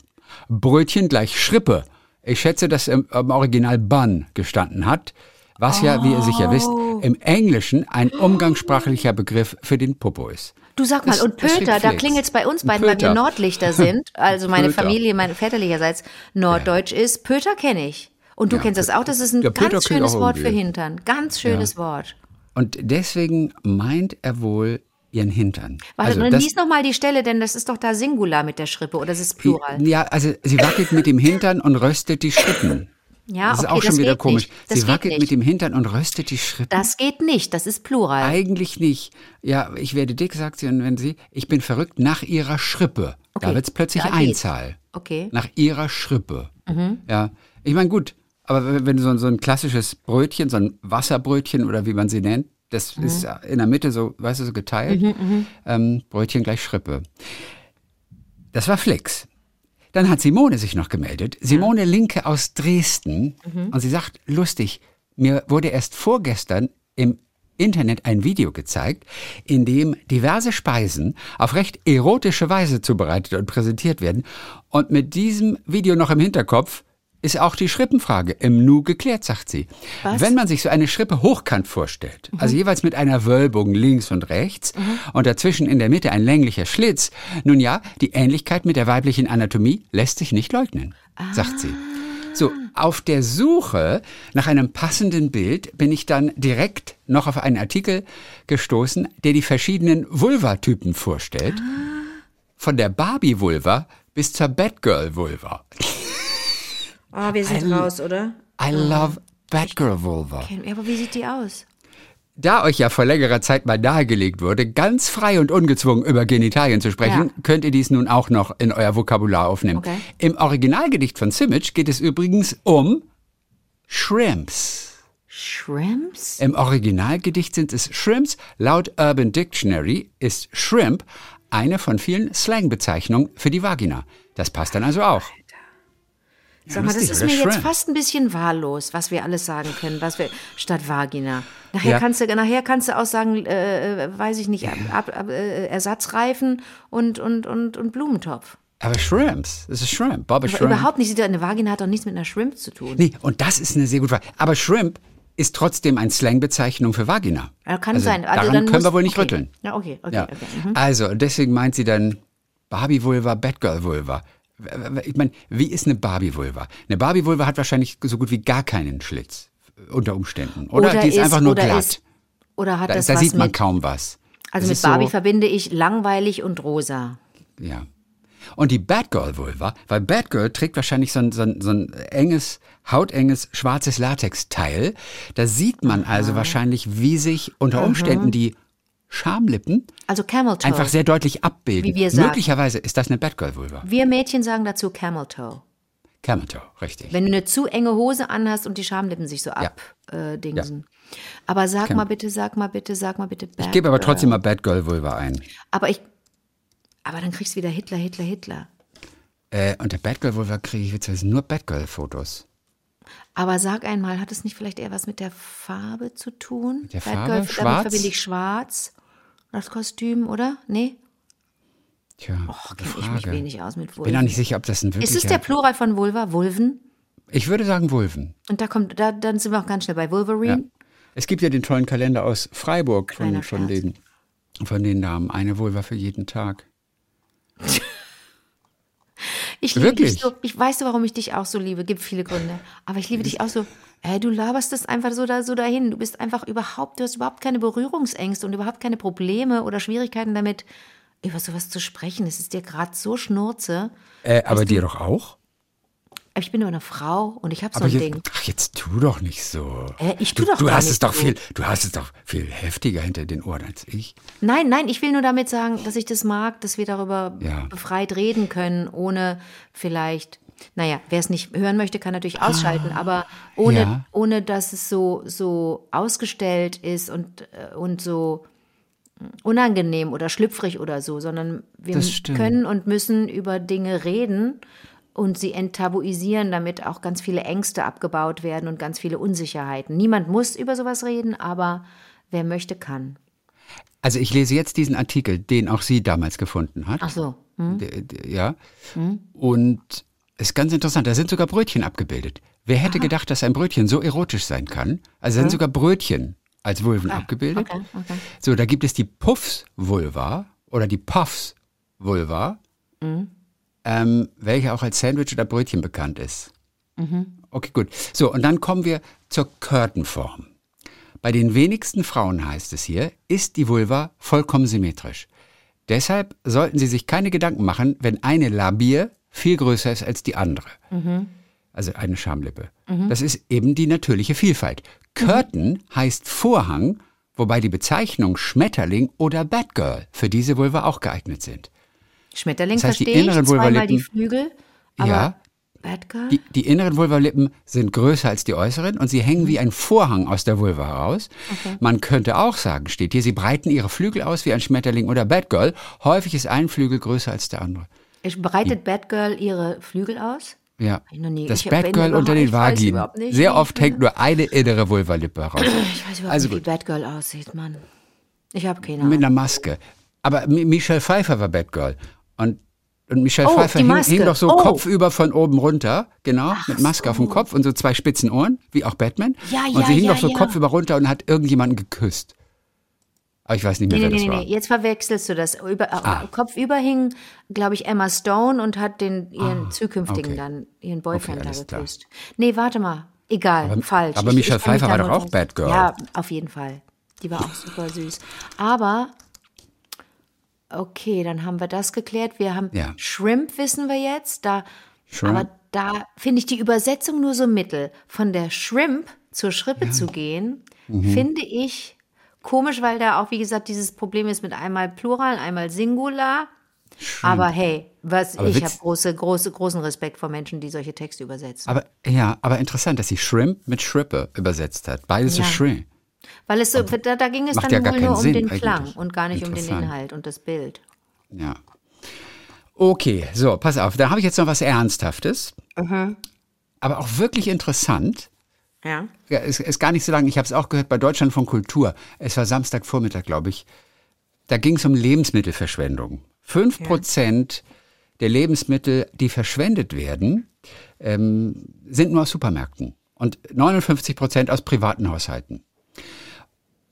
Brötchen gleich Schrippe. Ich schätze, dass im, im Original Bun gestanden hat, was ja, wie ihr sicher wisst, im Englischen ein umgangssprachlicher Begriff für den Popo ist. Du sag mal, Das- und Pöter, da klingelt's bei uns beiden, weil wir. Nordlichter sind. <laughs> Also meine Pöter. Familie, mein väterlicherseits Norddeutsch ist. Pöter kenne ich. Und du Ja, kennst das auch, das ist ein Ja, ganz schönes Wort für. Hintern. Ganz schönes Wort. Und deswegen meint er wohl ihren Hintern. Warte, Also dann das- lies noch mal die Stelle, denn das ist doch da Singular mit der Schrippe oder das ist Plural. Ja, also sie wackelt mit dem Hintern und röstet die Schrippen. Ja, Das ist okay, auch schon wieder komisch. Sie wackelt nicht. mit dem Hintern und röstet die Schrippen. das geht nicht, das ist Plural. Eigentlich nicht. Ja, ich werde dick, sagt sie, und wenn sie, ich bin verrückt nach ihrer Schrippe. Okay, Da wird es plötzlich geht's. Einzahl. Okay. Nach ihrer Schrippe. Mhm. Ja, ich meine, gut, aber wenn- so, so ein klassisches Brötchen, so ein Wasserbrötchen oder wie man sie nennt, das Mhm. ist in der Mitte so, weißt du, so geteilt. ähm, Brötchen gleich Schrippe. Das war Flix. Dann hat Simone sich noch gemeldet. Simone Linke aus Dresden. Und sie sagt, lustig, mir wurde erst vorgestern im Internet ein Video gezeigt, in dem diverse Speisen auf recht erotische Weise zubereitet und präsentiert werden. Und mit diesem Video noch im Hinterkopf ist auch die Schrippenfrage im Nu geklärt, sagt sie. Was? Wenn man sich so eine Schrippe hochkant vorstellt, also jeweils mit einer Wölbung links und rechts und dazwischen in der Mitte ein länglicher Schlitz, nun ja, die Ähnlichkeit mit der weiblichen Anatomie lässt sich nicht leugnen, sagt sie. So, auf der Suche nach einem passenden Bild bin ich dann direkt noch auf einen Artikel gestoßen, der die verschiedenen Vulva-Typen vorstellt. Von der Barbie-Vulva bis zur Batgirl-Vulva. Oh, wir sind raus, oder? I love Batgirl-Vulva. Ja, aber wie sieht die aus? Da euch ja vor längerer Zeit mal nahegelegt wurde, ganz frei und ungezwungen über Genitalien zu sprechen, Ja. könnt ihr dies nun auch noch in euer Vokabular aufnehmen. Okay. Im Originalgedicht von Simic geht es übrigens um Shrimps. Shrimps? Im Originalgedicht sind es Shrimps. Laut Urban Dictionary ist Shrimp eine von vielen Slangbezeichnungen für die Vagina. Das passt dann also auch. Sag mal, das ist mir jetzt fast ein bisschen wahllos, was wir alles sagen können, was wir statt Vagina. Nachher Ja. kannst du, nachher kannst du auch sagen, äh, äh, weiß ich nicht, ab, ab, ab, äh, Ersatzreifen und, und, und, und Blumentopf. Aber Shrimps, das ist Shrimp. Aber Shrimp. überhaupt nicht, eine Vagina hat doch nichts mit einer Shrimp zu tun. Nee, und das ist eine sehr gute Frage. Aber Shrimp ist trotzdem eine Slangbezeichnung für Vagina. Ja, kann also sein. Also daran dann können muss- wir wohl nicht okay. rütteln. Ja, okay, okay, Ja. okay. Mhm. Also, deswegen meint sie dann Barbie-Vulva, Batgirl-Vulva. Ich meine, wie ist eine Barbie-Vulva? Eine Barbie-Vulva hat wahrscheinlich so gut wie gar keinen Schlitz unter Umständen. Oder, die ist, einfach nur oder glatt. Ist, oder hat da das da was sieht man mit, kaum was. Also Das mit ist so- Barbie verbinde ich langweilig und rosa. Ja. Und die Batgirl Vulva, weil Batgirl trägt wahrscheinlich so ein, so ein, so ein enges, hautenges, schwarzes Latexteil. Da sieht man also wahrscheinlich, wie sich unter Umständen die Schamlippen Also Camel Toe. einfach sehr deutlich abbilden. Wie wir sagen. Möglicherweise ist das eine Batgirl Vulva. Wir Mädchen sagen dazu Camel Toe. Camel Toe, richtig. Wenn du eine zu enge Hose anhast und die Schamlippen sich so Ja. abdingsen. Aber sag mal bitte, sag mal bitte, sag mal bitte. ich gebe aber trotzdem mal Batgirl Vulva ein. Aber ich. Aber dann kriegst du wieder Hitler, Hitler, Hitler. Äh, unter Batgirl Vulva kriege ich witzigerweise nur Batgirl-Fotos. Aber sag einmal, hat es nicht vielleicht eher was mit der Farbe zu tun? Mit der Farbe? Damit Schwarz? verbinde ich schwarz. Das Kostüm, oder? Nee? Tja, Och, gute kenne ich mich wenig aus mit Bin auch Vulven. nicht sicher, ob das ein Ist wirklicher... es der Plural von Vulva? Vulven? ich würde sagen Vulven. Und da kommt, da, dann sind wir auch ganz schnell bei Wolverine. Es gibt ja den tollen Kalender aus Freiburg von, von, den, von den Damen. Eine Vulva für jeden Tag. <laughs> Ich liebe Wirklich? dich so. Ich weiß, warum ich dich auch so liebe. Gibt viele Gründe. Aber ich liebe dich auch so. Ey, du laberst das einfach so da so dahin. Du bist einfach überhaupt, du hast überhaupt keine Berührungsängste und überhaupt keine Probleme oder Schwierigkeiten damit, über sowas zu sprechen. Es ist dir gerade so Schnurze. Äh, aber dir doch auch? Ich bin nur eine Frau und ich habe so ein jetzt, Ding. ach, jetzt tu doch nicht so. Äh, ich tu du, doch du hast nicht es doch viel, du hast es doch viel heftiger hinter den Ohren als ich. Nein, nein, ich will nur damit sagen, dass ich das mag, dass wir darüber Ja. befreit reden können, ohne vielleicht, naja, wer es nicht hören möchte, kann natürlich ausschalten, aber ohne, Ah. Ja. ohne dass es so, so ausgestellt ist und, äh, und so unangenehm oder schlüpfrig oder so, sondern wir können und müssen über Dinge reden und sie enttabuisieren, damit auch ganz viele Ängste abgebaut werden und ganz viele Unsicherheiten. Niemand muss über sowas reden, aber wer möchte, kann. Also ich lese jetzt diesen Artikel, den auch sie damals gefunden hat. Ach so. Hm? Ja. Und ist ganz interessant, da sind sogar Brötchen abgebildet. Wer hätte gedacht, dass ein Brötchen so erotisch sein kann? Also sind sogar Brötchen als Vulven abgebildet. okay, okay. So, da gibt es die Puffs-Vulva oder die Puffs-Vulva, ähm, welche auch als Sandwich oder Brötchen bekannt ist. Okay, gut. So, und dann kommen wir zur Curtain-Form. Bei den wenigsten Frauen heißt es hier, ist die Vulva vollkommen symmetrisch. Deshalb sollten Sie sich keine Gedanken machen, wenn eine Labie viel größer ist als die andere. Also eine Schamlippe. Das ist eben die natürliche Vielfalt. Curtain heißt Vorhang, wobei die Bezeichnung Schmetterling oder Batgirl für diese Vulva auch geeignet sind. Schmetterling Das heißt, die verstehe ich, inneren zweimal die Flügel, aber Ja. Bad Girl? Die, die inneren Vulvalippen sind größer als die äußeren und sie hängen wie ein Vorhang aus der Vulva heraus. Man könnte auch sagen, steht hier, sie breiten ihre Flügel aus wie ein Schmetterling oder Batgirl. Häufig ist ein Flügel größer als der andere. Breitet Batgirl ihre Flügel aus? Ja. ich Das ich Batgirl wenn unter den ich Vaginen. Sehr oft hängt nur eine innere Vulvalippe heraus. <clears throat> Ich weiß überhaupt Also nicht, wie gut. Batgirl aussieht, Mann. Ich habe keine Mit Ahnung. einer Maske. Aber Mi- Michelle Pfeiffer war Batgirl. Und, und Michelle Oh, Pfeiffer hing, hing doch so Oh. kopfüber von oben runter, genau, mit Maske auf dem Kopf und so zwei spitzen Ohren, wie auch Batman. Ja, und ja, sie hing ja, doch so ja. kopfüber runter und hat irgendjemanden geküsst. Aber ich weiß nicht mehr, Nee, wer nee, das nee, war. nee, jetzt verwechselst du das. Über, Ah. Kopfüber hing, glaube ich, Emma Stone und hat den, ihren zukünftigen okay. dann, ihren Boyfriend Okay, da geküsst. Nee, warte mal. Egal, falsch. aber Ich- Michelle Pfeiffer war doch auch dran- Batgirl. Ja, auf jeden Fall. Die war auch super süß. Aber, okay, dann haben wir das geklärt. Wir haben Ja. Shrimp, wissen wir jetzt. Da, Shrimp. Aber da finde ich die Übersetzung nur so mittel. Von der Shrimp zur Schrippe zu gehen, Mhm. finde ich komisch, weil da auch, wie gesagt, dieses Problem ist mit einmal Plural, einmal Singular. Aber hey, was Aber ich habe große, große, großen Respekt vor Menschen, die solche Texte übersetzen. Aber ja, aber interessant, dass sie Shrimp mit Schrippe übersetzt hat. Beides Ja. ist Shrimp. Weil es so, da, da ging es dann ja wohl nur um Sinn den eigentlich. Klang und gar nicht um den. Inhalt und das Bild. Ja. Okay, so, pass auf. Da habe ich jetzt noch was Ernsthaftes. Aber auch wirklich interessant. Ja. Ja, es ist gar nicht so lange. Ich habe es auch gehört bei Deutschland von Kultur. Es war Samstagvormittag, glaube ich. Da ging es um Lebensmittelverschwendung. Fünf Prozent der Lebensmittel, die verschwendet werden, ähm, sind nur aus Supermärkten und 59 Prozent aus privaten Haushalten.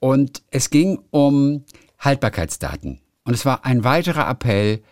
Und es ging um Haltbarkeitsdaten. Und es war ein weiterer Appell,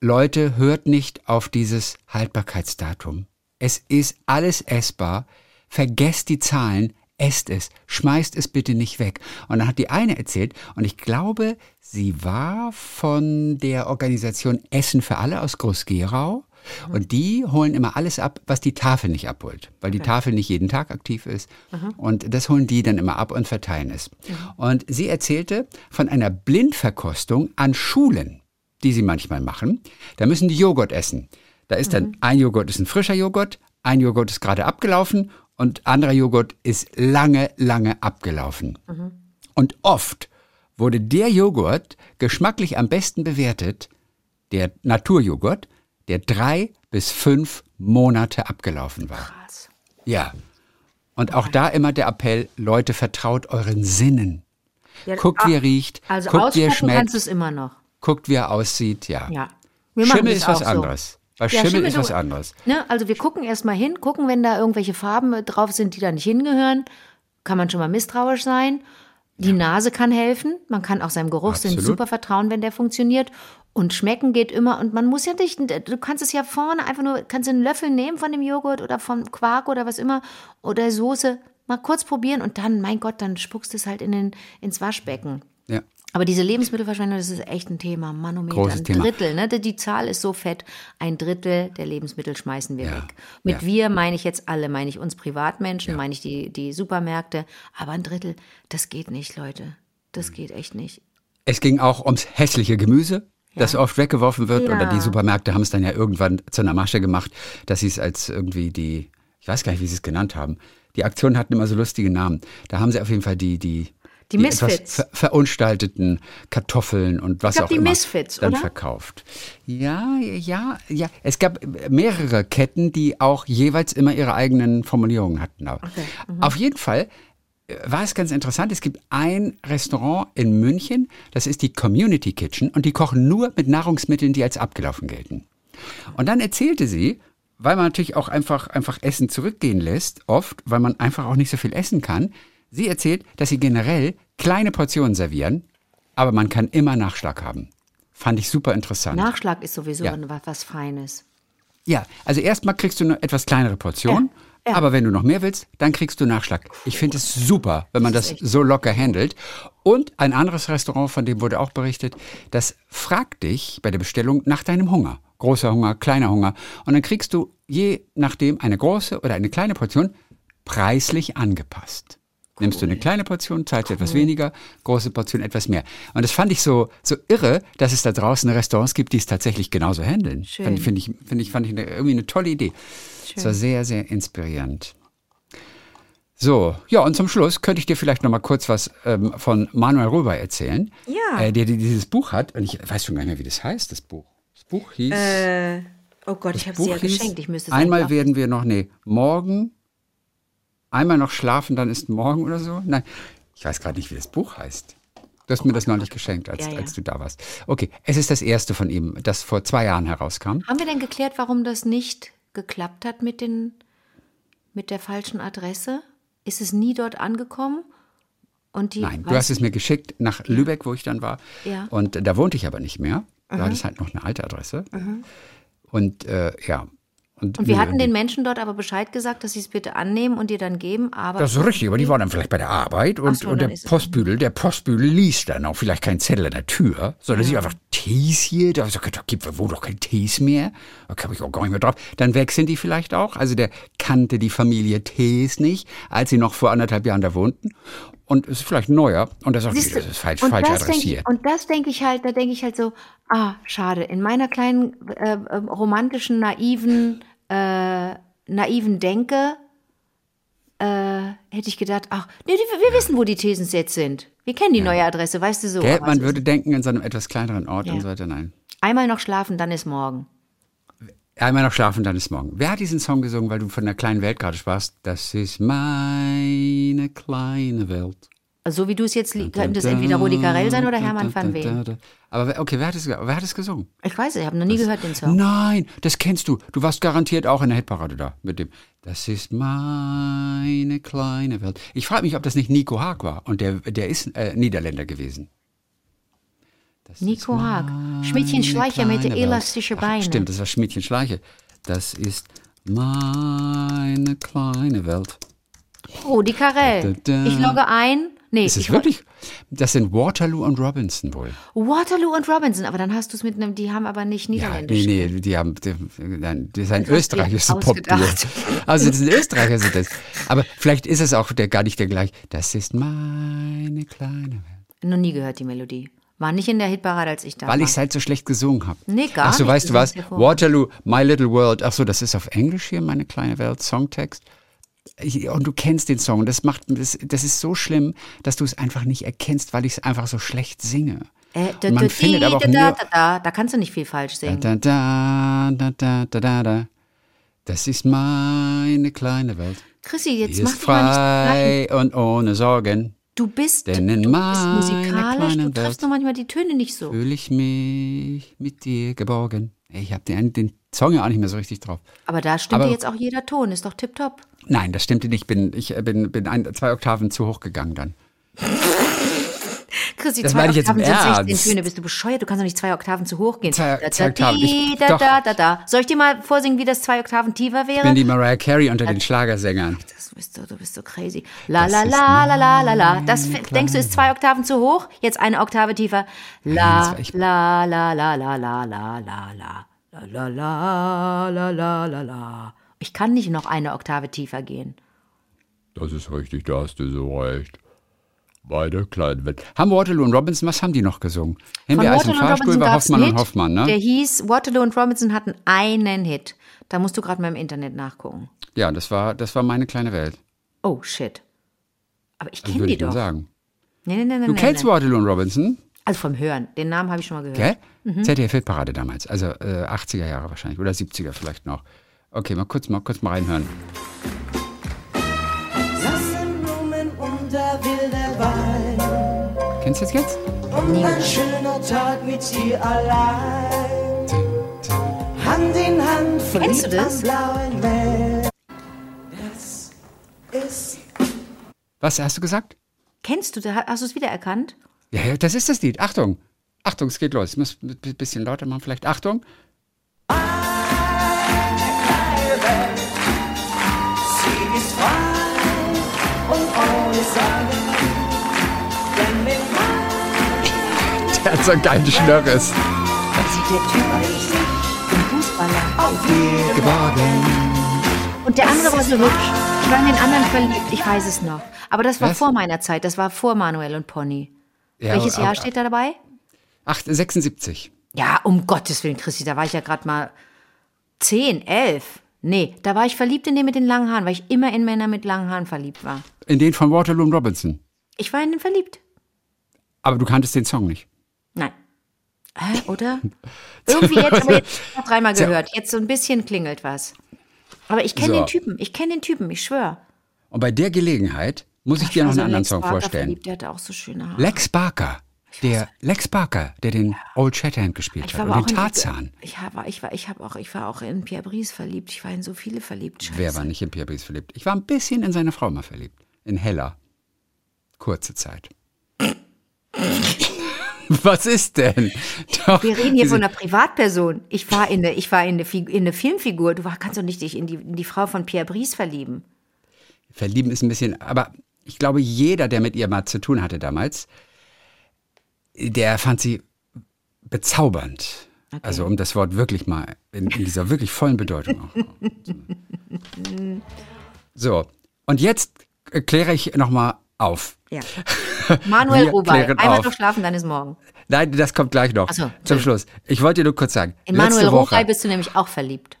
Leute, hört nicht auf dieses Haltbarkeitsdatum. Es ist alles essbar. Vergesst die Zahlen. esst es, schmeißt es bitte nicht weg. Und dann hat die eine erzählt, und ich glaube, sie war von der Organisation Essen für alle aus Groß-Gerau. Und die holen immer alles ab, was die Tafel nicht abholt, weil die Tafel nicht jeden Tag aktiv ist. Und das holen die dann immer ab und verteilen es. Und sie erzählte von einer Blindverkostung an Schulen, die sie manchmal machen. Da müssen die Joghurt essen. Da ist dann ein Joghurt ist ein frischer Joghurt, ein Joghurt ist gerade abgelaufen und anderer Joghurt ist lange, lange abgelaufen. Und oft wurde der Joghurt geschmacklich am besten bewertet, der Naturjoghurt, der drei bis fünf Monate abgelaufen war. Krass. Ja. Und auch da immer der Appell, Leute, vertraut euren Sinnen. Ja, Guckt, wie er riecht, Also guckt, wie er kannst schmeckt, du es immer noch. guckt, wie er aussieht, ja. Ja. Schimmel ist was so. anderes. Bei Ja, Schimmel, ist du- was anderes. Ne, also wir gucken erstmal hin, gucken, wenn da irgendwelche Farben drauf sind, die da nicht hingehören, kann man schon mal misstrauisch sein. Die Nase kann helfen. Man kann auch seinem Geruchssinn Absolut. super vertrauen, wenn der funktioniert. Und schmecken geht immer. Und man muss ja nicht, du kannst es ja vorne einfach nur, kannst einen Löffel nehmen von dem Joghurt oder vom Quark oder was immer oder Soße. Mal kurz probieren und dann, mein Gott, dann spuckst du es halt in den, ins Waschbecken. Ja. Aber diese Lebensmittelverschwendung, das ist echt ein Thema. Manometer, Großes ein Thema. Drittel, ne? Die Zahl ist so fett. Ein Drittel der Lebensmittel schmeißen wir Ja, weg. Mit ja. wir meine ich jetzt alle, meine ich uns Privatmenschen, meine ich die, die Supermärkte. Aber ein Drittel, das geht nicht, Leute. Das geht echt nicht. Es ging auch ums hässliche Gemüse, das oft weggeworfen wird. Ja. Oder die Supermärkte haben es dann ja irgendwann zu einer Masche gemacht, dass sie es als irgendwie die, ich weiß gar nicht, wie sie es genannt haben. Die Aktionen hatten immer so lustige Namen. Da haben sie auf jeden Fall die, die, Die etwas Misfits. ver verunstalteten Kartoffeln und was glaub, auch die immer Misfits, dann oder? verkauft. Ja, ja, ja. Es gab mehrere Ketten, die auch jeweils immer ihre eigenen Formulierungen hatten. Mhm. Auf jeden Fall äh, war es ganz interessant. Es gibt ein Restaurant in München, das ist die Community Kitchen und die kochen nur mit Nahrungsmitteln, die als abgelaufen gelten. Und dann erzählte sie, weil man natürlich auch einfach, einfach Essen zurückgehen lässt, oft, weil man einfach auch nicht so viel essen kann. Sie erzählt, dass sie generell kleine Portionen servieren, aber man kann immer Nachschlag haben. Fand ich super interessant. Nachschlag ist sowieso Ja. was, Feines. Ja, also erstmal kriegst du eine etwas kleinere Portion, Ja, ja. aber wenn du noch mehr willst, dann kriegst du Nachschlag. Ich finde es super, wenn man das so locker handelt. Und ein anderes Restaurant, von dem wurde auch berichtet, das fragt dich bei der Bestellung nach deinem Hunger. Großer Hunger, kleiner Hunger. Und dann kriegst du je nachdem eine große oder eine kleine Portion preislich angepasst. Nimmst du eine kleine Portion, zahlst etwas weniger, große Portion etwas mehr. Und das fand ich so, so irre, dass es da draußen Restaurants gibt, die es tatsächlich genauso handeln. Schön. Fand, finde ich, finde ich, fand ich eine, irgendwie eine tolle Idee. Es war sehr, sehr inspirierend. So, ja, und zum Schluss könnte ich dir vielleicht noch mal kurz was ähm, von Manuel Röber erzählen. Ja. Äh, der, der dieses Buch hat, und ich weiß schon gar nicht mehr, wie das heißt, das Buch. Das Buch hieß. Äh, oh Gott, ich habe sie ja geschenkt. Ich müsste es Einmal werden wir noch, nee, morgen, einmal noch schlafen, dann ist morgen oder so. Nein, ich weiß gerade nicht, wie das Buch heißt. Du hast mir das neulich geschenkt, als, Ja, ja. als du da warst. Okay, es ist das erste von ihm, das vor zwei Jahren herauskam. Haben wir denn geklärt, warum das nicht geklappt hat mit, den, mit der falschen Adresse? Ist es nie dort angekommen? Und die, Nein, du hast es mir geschickt nach Lübeck, wo ich dann war. Ja. Und da wohnte ich aber nicht mehr. Da hatte es halt noch eine alte Adresse. Und äh, ja. Und wir hatten den Menschen dort aber Bescheid gesagt, dass sie es bitte annehmen und dir dann geben, aber Das ist richtig, aber die waren dann vielleicht bei der Arbeit und, so, und der es- Postbüdel, der Postbüdel liest dann auch vielleicht keinen Zettel an der Tür, sondern sie einfach Tees hier, da, da gibt wohl doch kein Tees mehr, da komme ich auch gar nicht mehr drauf. Dann wechseln die vielleicht auch, also der kannte die Familie Tees nicht, als sie noch vor anderthalb Jahren da wohnten und ist vielleicht neuer und er sagt, Siehst das ist falsch, und falsch das adressiert. Ich, und das denke ich halt, da denke ich halt so, ah, schade, in meiner kleinen äh, äh, romantischen, naiven, äh, naiven Denke äh, hätte ich gedacht, ach, nee, die, wir wissen, wo die Thesens jetzt sind. Wir kennen die neue Adresse, weißt du so. Gell, man würde denken, in so einem etwas kleineren Ort Ja. und so weiter, nein. einmal noch schlafen, dann ist morgen. Einmal noch schlafen, dann ist morgen. Wer hat diesen Song gesungen, weil du von der kleinen Welt gerade sprachst? Das ist meine kleine Welt. Also so wie du es jetzt, li- könnte es entweder Rudi Carell sein oder Hermann van Veen. Aber okay, wer hat es, wer hat es gesungen? Ich weiß, ich habe noch nie gehört den Song. Nein, das kennst du. Du warst garantiert auch in der Hitparade da mit dem. Das ist meine kleine Welt. Ich frage mich, ob das nicht Nico Haag war. Und der, der ist äh, Niederländer gewesen. Das Nico Haag. Schmiedchen Schleicher mit elastischen Beinen. Stimmt, das war Schmiedchen Schleiche. Das ist meine kleine Welt. Rudi Carell. Ich logge ein. Nee, Ist es ich wirklich? Das sind Waterloo und Robinson wohl. Waterloo und Robinson, aber dann hast du es mit einem, die haben aber nicht Ja, Niederländisch. nee, nee, die haben, die, das ist ein österreichisches ausgedacht. <laughs> Also das sind Österreicher sind das. Aber vielleicht ist es auch der, gar nicht der gleiche. Das ist meine kleine Welt. Noch nie gehört die Melodie. War nicht in der Hitparade, als ich da Weil war. ich es halt so schlecht gesungen habe. Nee, gar Ach so, nicht. weißt du was? Waterloo, My Little World. Ach so, das ist auf Englisch hier, meine kleine Welt, Songtext. Und du kennst den Song. Das macht, das, das ist so schlimm, dass du es einfach nicht erkennst, weil ich es einfach so schlecht singe. Äh, da, man findet aber auch da, da, kannst du nicht viel falsch singen. Da, da, da, da, da, da, da. Das ist meine kleine Welt. Chrissy, jetzt Die mach ist nicht frei und ohne Sorgen. Du bist, Denn in du bist musikalisch, du triffst Welt nur manchmal die Töne nicht so. Fühle ich mich mit dir geborgen. Ich habe den, den Song ja auch nicht mehr so richtig drauf. Aber da stimmt Aber- jetzt auch jeder Ton, ist doch tipptopp. Nein, das stimmte nicht. Ich bin, ich bin, bin ein, zwei Oktaven zu hoch gegangen dann. Chrissy, Das zwei meine ich jetzt im Oktaven sind 16 Ernst. Töne, bist du bescheuert? Du kannst doch nicht zwei Oktaven zu hoch gehen. Zwei- da, zwei da, Oktaven. Ich- da, da, da, da. Soll ich dir mal vorsingen, wie das zwei Oktaven tiefer Ich wäre? bin die Mariah Carey unter den Schlagersängern. Das bist du, du bist so crazy. La la la la la la la. Das denkst du ist zwei Oktaven zu hoch? Jetzt eine Oktave tiefer. La ich- la la la la la la la la la la la la la la la. Ich kann nicht noch eine Oktave tiefer gehen. Das ist richtig, da hast du so recht. Meine kleinen Welt. Haben Waterloo und Robinson, was haben die noch gesungen? Himbeereis und Fahrstuhl war Hoffmann und. Hoffmann, ne? Der hieß Waterloo und Robinson hatten einen Hit. Da musst du gerade mal im Internet nachgucken. Ja, das war, das war meine kleine Welt. Oh shit. Aber ich Das kenne die ich doch. sagen. Nee, nee, nee, nee, Du kennst nee. Waterloo und Robinson? Also vom Hören. Den Namen habe ich schon mal gehört. Gell? Mhm. ZDF-Hitparade damals, also äh, 80er Jahre wahrscheinlich oder 70er vielleicht noch. Okay, mal kurz mal, kurz mal reinhören. Sassenblumen und der wilde Wein. Kennst du das jetzt? Und ein schöner Tag mit dir allein. Hand in Hand, Kennst du das? Meer. Das ist Was hast du gesagt? Kennst du, hast du es wiedererkannt? Ja, das ist das Lied. Achtung. Achtung, es geht los. Ich muss ein bisschen lauter machen vielleicht. Achtung. Hat so geilen Schnörres. Das sieht der Typ aus. Ein Fußballer. auf dir Geworden. Und der andere war so hübsch. Ich war in den anderen verliebt, ich weiß es noch. Aber das war Was? vor meiner Zeit, das war vor Manuel und Pony. Ja, Welches aber- Jahr steht da dabei? Ach, 76. Ja, um Gottes Willen, Christi, da war ich ja gerade mal 10, 11. Nee, da war ich verliebt in den mit den langen Haaren, weil ich immer in Männer mit langen Haaren verliebt war. In den von Waterloo und Robinson. Ich war in den verliebt. Aber du kanntest den Song nicht. Hä, oder? <laughs> Irgendwie jetzt, aber jetzt noch dreimal gehört. Jetzt so ein bisschen klingelt was. Aber ich kenne So. den Typen, ich kenne den Typen, ich schwöre. Und bei der Gelegenheit muss ich dir noch einen anderen Lex Song Barker vorstellen. Verliebt, der hatte auch so schöne Haare. Lex Barker. Der Lex Barker, der den Old Shatterhand gespielt Ich hat und den Tarzan. Ich war, ich war, ich habe auch, ich war auch in Pierre Brice verliebt. Ich war in so viele verliebt. Scheiße. Wer war nicht in Pierre Brice verliebt? Ich war ein bisschen in seine Frau mal verliebt. In Hella. Kurze Zeit. <laughs> <laughs> Was ist denn? Doch, Wir reden hier von einer Privatperson. Ich war in eine, ich war in eine, in eine Filmfigur. Du war, kannst doch nicht dich in die, in die Frau von Pierre Brice verlieben. Verlieben ist ein bisschen, aber ich glaube, jeder, der mit ihr mal zu tun hatte damals, der fand sie bezaubernd. Also um das Wort wirklich mal in, in dieser wirklich vollen Bedeutung auch. <laughs> So, und jetzt äh, kläre ich nochmal auf. Ja. <laughs> Manuel klären Einmal noch schlafen, dann ist morgen. Nein, das kommt gleich noch. Ach so, zum Entschuldigung. Schluss. Ich wollte dir nur kurz sagen. In Manuel. Robay bist du nämlich auch verliebt.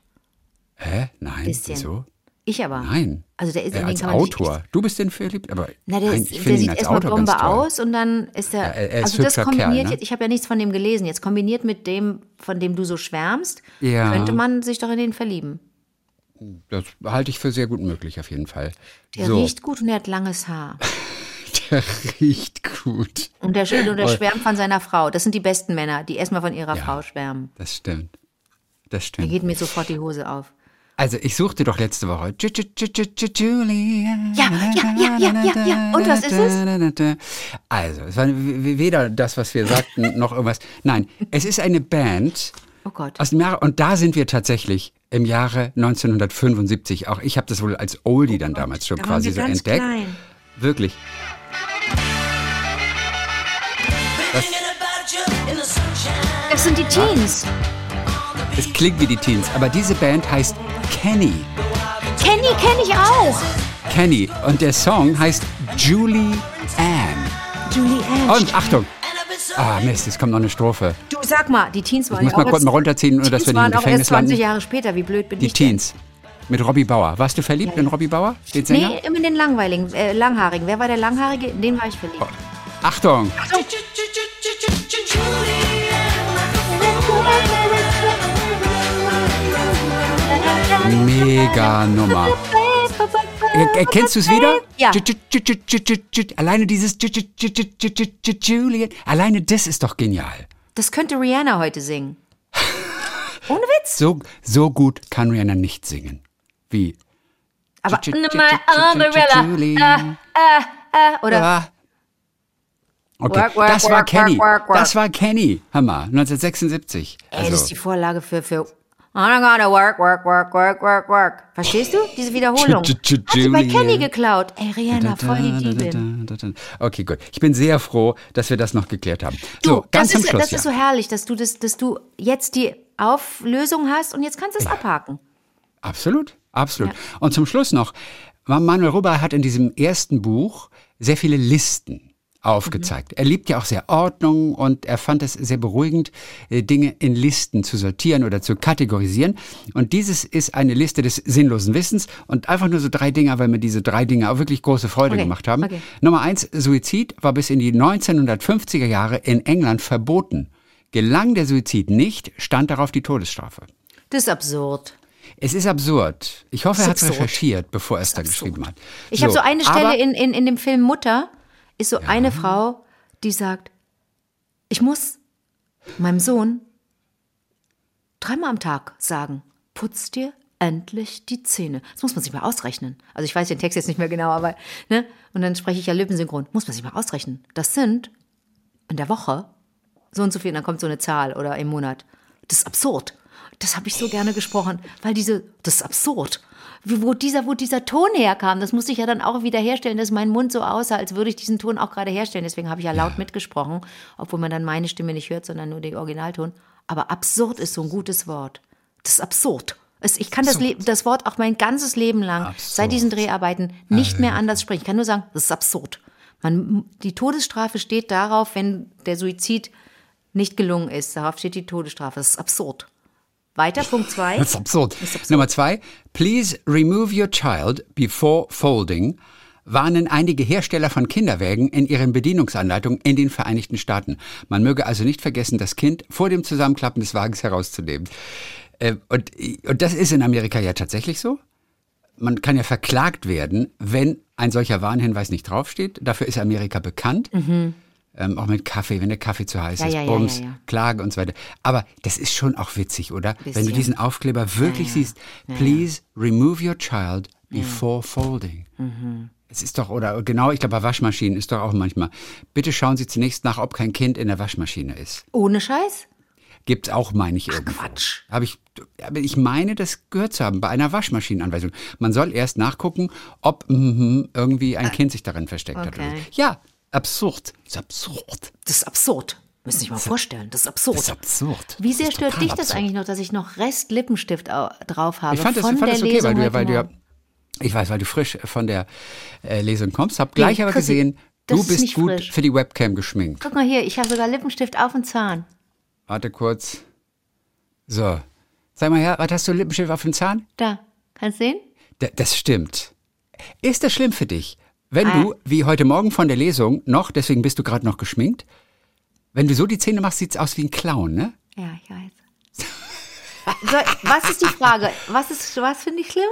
Hä? Nein, Bisschen. wieso? Ich aber. Nein. Also der ist ja, in den als Autor. Du bist den verliebt, aber Na, der, nein, ist, ich der sieht als erstmal Bombe aus und dann ist er. Ja, er- ist also das kombiniert Kerl, ne? jetzt, ich habe ja nichts von dem gelesen, jetzt kombiniert mit dem, von dem du so schwärmst, Ja. könnte man sich doch in den verlieben. Das halte ich für sehr gut möglich, auf jeden Fall. Der so, riecht gut und er hat langes Haar. <laughs> der riecht gut. Und der, und der Oh. schwärmt von seiner Frau. Das sind die besten Männer, die erstmal von ihrer Ja. Frau schwärmen. Das stimmt. Das Da stimmt. geht mir sofort die Hose auf. Also, ich suchte doch letzte Woche. Ju- Ju- Ju- Ju- Ju- Julia. Ja, ja, ja, ja, ja, ja. Und was ist es? Also, es war weder das, was wir sagten, noch irgendwas. Nein, es ist eine Band Oh Gott. aus dem Jahre, und da sind wir tatsächlich im Jahre 1975. Auch ich habe das wohl als Oldie dann damals schon Da waren quasi wir so ganz entdeckt. klein. Wirklich. Das sind die Teens. Es klingt wie die Teens, aber diese Band heißt Kenny. Kenny kenne ich auch. Kenny. Und der Song heißt Julie Ann. Julie Ann. Und Achtung. Ah, Mist, es kommt noch eine Strophe. du sag mal, die Teens waren muss ja mal auch kurz mal runterziehen, nur dass wir nicht im waren auch Gefängnis erst 20 landen. Jahre später. Wie blöd bin Die ich denn? Teens. Mit Robbie Bauer. Warst du verliebt in Robbie Bauer, den Sänger? Nee, immer den langweiligen, äh, langhaarigen. Wer war der langhaarige? In den war ich verliebt. Achtung. Mega Nummer. Er- Erkennst du es wieder? Ja. Alleine dieses Ju- ju- ju- ju- ju- ju- ju- Julian. Alleine das ist doch genial. Das könnte Rihanna heute singen. Ohne Witz. So, so gut kann Rihanna nicht singen. Wie? Aber umbrella. Julian. Oder Ah. Okay, das war Kenny. Das war Kenny. Hammer. 1976. Ey, das ist Also, die Vorlage für, für I'm gonna work, work, work, work, work, work. Verstehst du? Diese Wiederholung. Hat sie bei. Kenny geklaut. Ey, Rihanna, voll die Diebin. Okay, gut. Ich bin sehr froh, dass wir das noch geklärt haben. Du, So, ganz das, ist, Schluss. das ist so ja. herrlich, dass du, das, dass du jetzt die Auflösung hast und jetzt kannst du es abhaken. Absolut, absolut. Und zum Schluss noch, Manuel Ruber hat in diesem ersten Buch sehr viele Listen aufgezeigt. Er liebt ja auch sehr Ordnung und er fand es sehr beruhigend, äh, Dinge in Listen zu sortieren oder zu kategorisieren. Und dieses ist eine Liste des sinnlosen Wissens und einfach nur so drei Dinge, weil mir diese drei Dinge auch wirklich große Freude Okay, gemacht haben. okay. Nummer eins, Suizid war bis in die 1950er Jahre in England verboten. Gelang der Suizid nicht, stand darauf die Todesstrafe. Das ist absurd. Es ist absurd. Ich hoffe, er hat recherchiert, bevor er es da geschrieben hat. Ich habe so eine Stelle in, in, in dem Film Mutter, ist so eine Frau, die sagt, ich muss meinem Sohn dreimal am Tag sagen, putz dir endlich die Zähne. Das muss man sich mal ausrechnen. Also ich weiß den Text jetzt nicht mehr genau, aber, ne? Und dann spreche ich ja Lippensynchron. Muss man sich mal ausrechnen. Das sind in der Woche so und so viel, und dann kommt so eine Zahl oder im Monat. Das ist absurd. Das habe ich so gerne gesprochen, weil diese, das ist absurd. Wo dieser, wo dieser Ton herkam, das musste ich ja dann auch wieder herstellen, dass mein Mund so aussah, als würde ich diesen Ton auch gerade herstellen. Deswegen habe ich ja laut mitgesprochen, obwohl man dann meine Stimme nicht hört, sondern nur den Originalton. Aber absurd ist so ein gutes Wort. Das ist absurd. Ich kann das, das Wort auch mein ganzes Leben lang, Absurd. seit diesen Dreharbeiten, nicht mehr anders sprechen. Ich kann nur sagen, das ist absurd. Man, die Todesstrafe steht darauf, wenn der Suizid nicht gelungen ist. Darauf steht die Todesstrafe. Das ist absurd. Weiter, Punkt zwei. <laughs> Das ist absurd. Nummer zwei. Please remove your child before folding. Warnen einige Hersteller von Kinderwägen in ihren Bedienungsanleitungen in den Vereinigten Staaten. Man möge also nicht vergessen, das Kind vor dem Zusammenklappen des Wagens herauszunehmen. Äh, Und, und das ist in Amerika ja tatsächlich so. Man kann ja verklagt werden, wenn ein solcher Warnhinweis nicht draufsteht. Dafür ist Amerika bekannt. Ähm, auch mit Kaffee, wenn der Kaffee zu heiß. Ja, ist, ja, Bums, ja. Klage und so weiter. Aber das ist schon auch witzig, oder? Wenn du Bisschen. diesen Aufkleber wirklich siehst, please remove your child before folding. Mhm. Es ist doch, oder genau, ich glaube, bei Waschmaschinen ist doch auch manchmal, bitte schauen Sie zunächst nach, ob kein Kind in der Waschmaschine ist. Ohne Scheiß? Gibt's auch, meine ich, irgendwo. Quatsch. Habe ich, aber ich meine, das gehört zu haben bei einer Waschmaschinenanweisung. Man soll erst nachgucken, ob mhm, irgendwie ein Kind sich darin versteckt hat. Okay. so. Ja, absurd. Das ist absurd. Das ist absurd. Müssen Sie sich mal vorstellen. Das ist absurd. Das ist absurd. Wie sehr stört dich das absurd. eigentlich noch, dass ich noch Rest Lippenstift au- drauf habe? Ich fand das, von ich fand der das okay, Lesung weil du, ja- weil du ja, ich weiß, weil du frisch von der äh, Lesung kommst, hab gleich Nee, aber gesehen, du ist bist gut frisch. für die Webcam geschminkt. Guck mal hier, ich habe sogar Lippenstift auf dem Zahn. Warte kurz. So. Sag mal her, was hast du Lippenstift auf dem Zahn? Da, kannst du sehen? D das stimmt. Ist das schlimm für dich, wenn Ah. du, wie heute Morgen von der Lesung, noch, deswegen bist du gerade noch geschminkt, wenn du so die Zähne machst, sieht's aus wie ein Clown, ne? Ja, ich weiß. So, was ist die Frage? Was ist, was finde ich schlimm?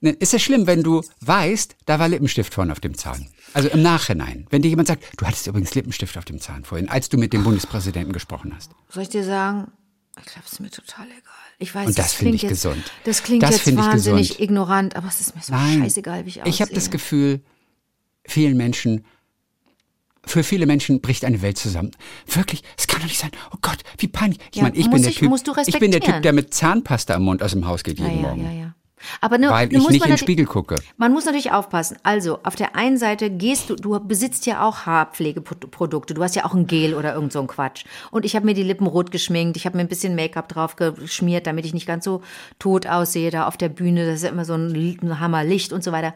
Ne, Ist es schlimm, wenn du weißt, da war Lippenstift vorne auf dem Zahn? Also im Nachhinein. Wenn dir jemand sagt, du hattest übrigens Lippenstift auf dem Zahn vorhin, als du mit dem Bundespräsidenten gesprochen hast. Soll ich dir sagen? Ich glaube, es ist mir total egal. Ich weiß, Und das finde klingt ich jetzt, gesund. Das klingt Das jetzt finde wahnsinnig gesund. ignorant, aber es ist mir so Nein. scheißegal, wie ich aussehe. Ich habe das Gefühl, vielen Menschen für viele Menschen bricht eine Welt zusammen. Wirklich, es kann doch nicht sein. Oh Gott, wie peinlich. Ich Ja, meine, ich bin der ich- Typ, ich bin der Typ, der mit Zahnpasta im Mund aus dem Haus geht Ja, jeden ja, Morgen. ja, ja. Aber nur, Weil ich nicht man in den Spiegel gucke. Man muss natürlich aufpassen. Also, auf der einen Seite gehst du, du besitzt ja auch Haarpflegeprodukte. Du hast ja auch ein Gel oder irgend so ein Quatsch. Und ich habe mir die Lippen rot geschminkt. Ich habe mir ein bisschen Make-up drauf geschmiert, damit ich nicht ganz so tot aussehe da auf der Bühne. Das ist ja immer so ein, Li- ein Hammerlicht und so weiter.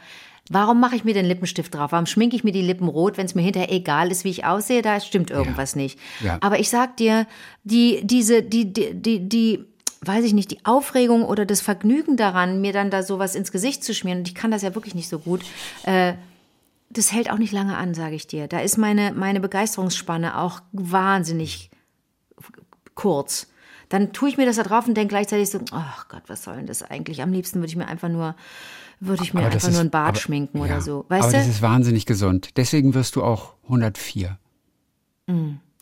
Warum mache ich mir den Lippenstift drauf? Warum schminke ich mir die Lippen rot, wenn es mir hinterher egal ist, wie ich aussehe? Da stimmt irgendwas nicht. Ja. Aber ich sag dir, die, diese, die, die, die, die, weiß ich nicht, die Aufregung oder das Vergnügen daran, mir dann da sowas ins Gesicht zu schmieren, und ich kann das ja wirklich nicht so gut, äh, das hält auch nicht lange an, sage ich dir. Da ist meine, meine Begeisterungsspanne auch wahnsinnig kurz. Dann tue ich mir das da drauf und denke gleichzeitig so, ach Gott, was soll denn das eigentlich? Am liebsten würde ich mir einfach nur, würde ich mir Aber das einfach nur einen Bart aber- schminken ja, oder so. aber Weißt das du? ist wahnsinnig gesund. Deswegen wirst du auch 104.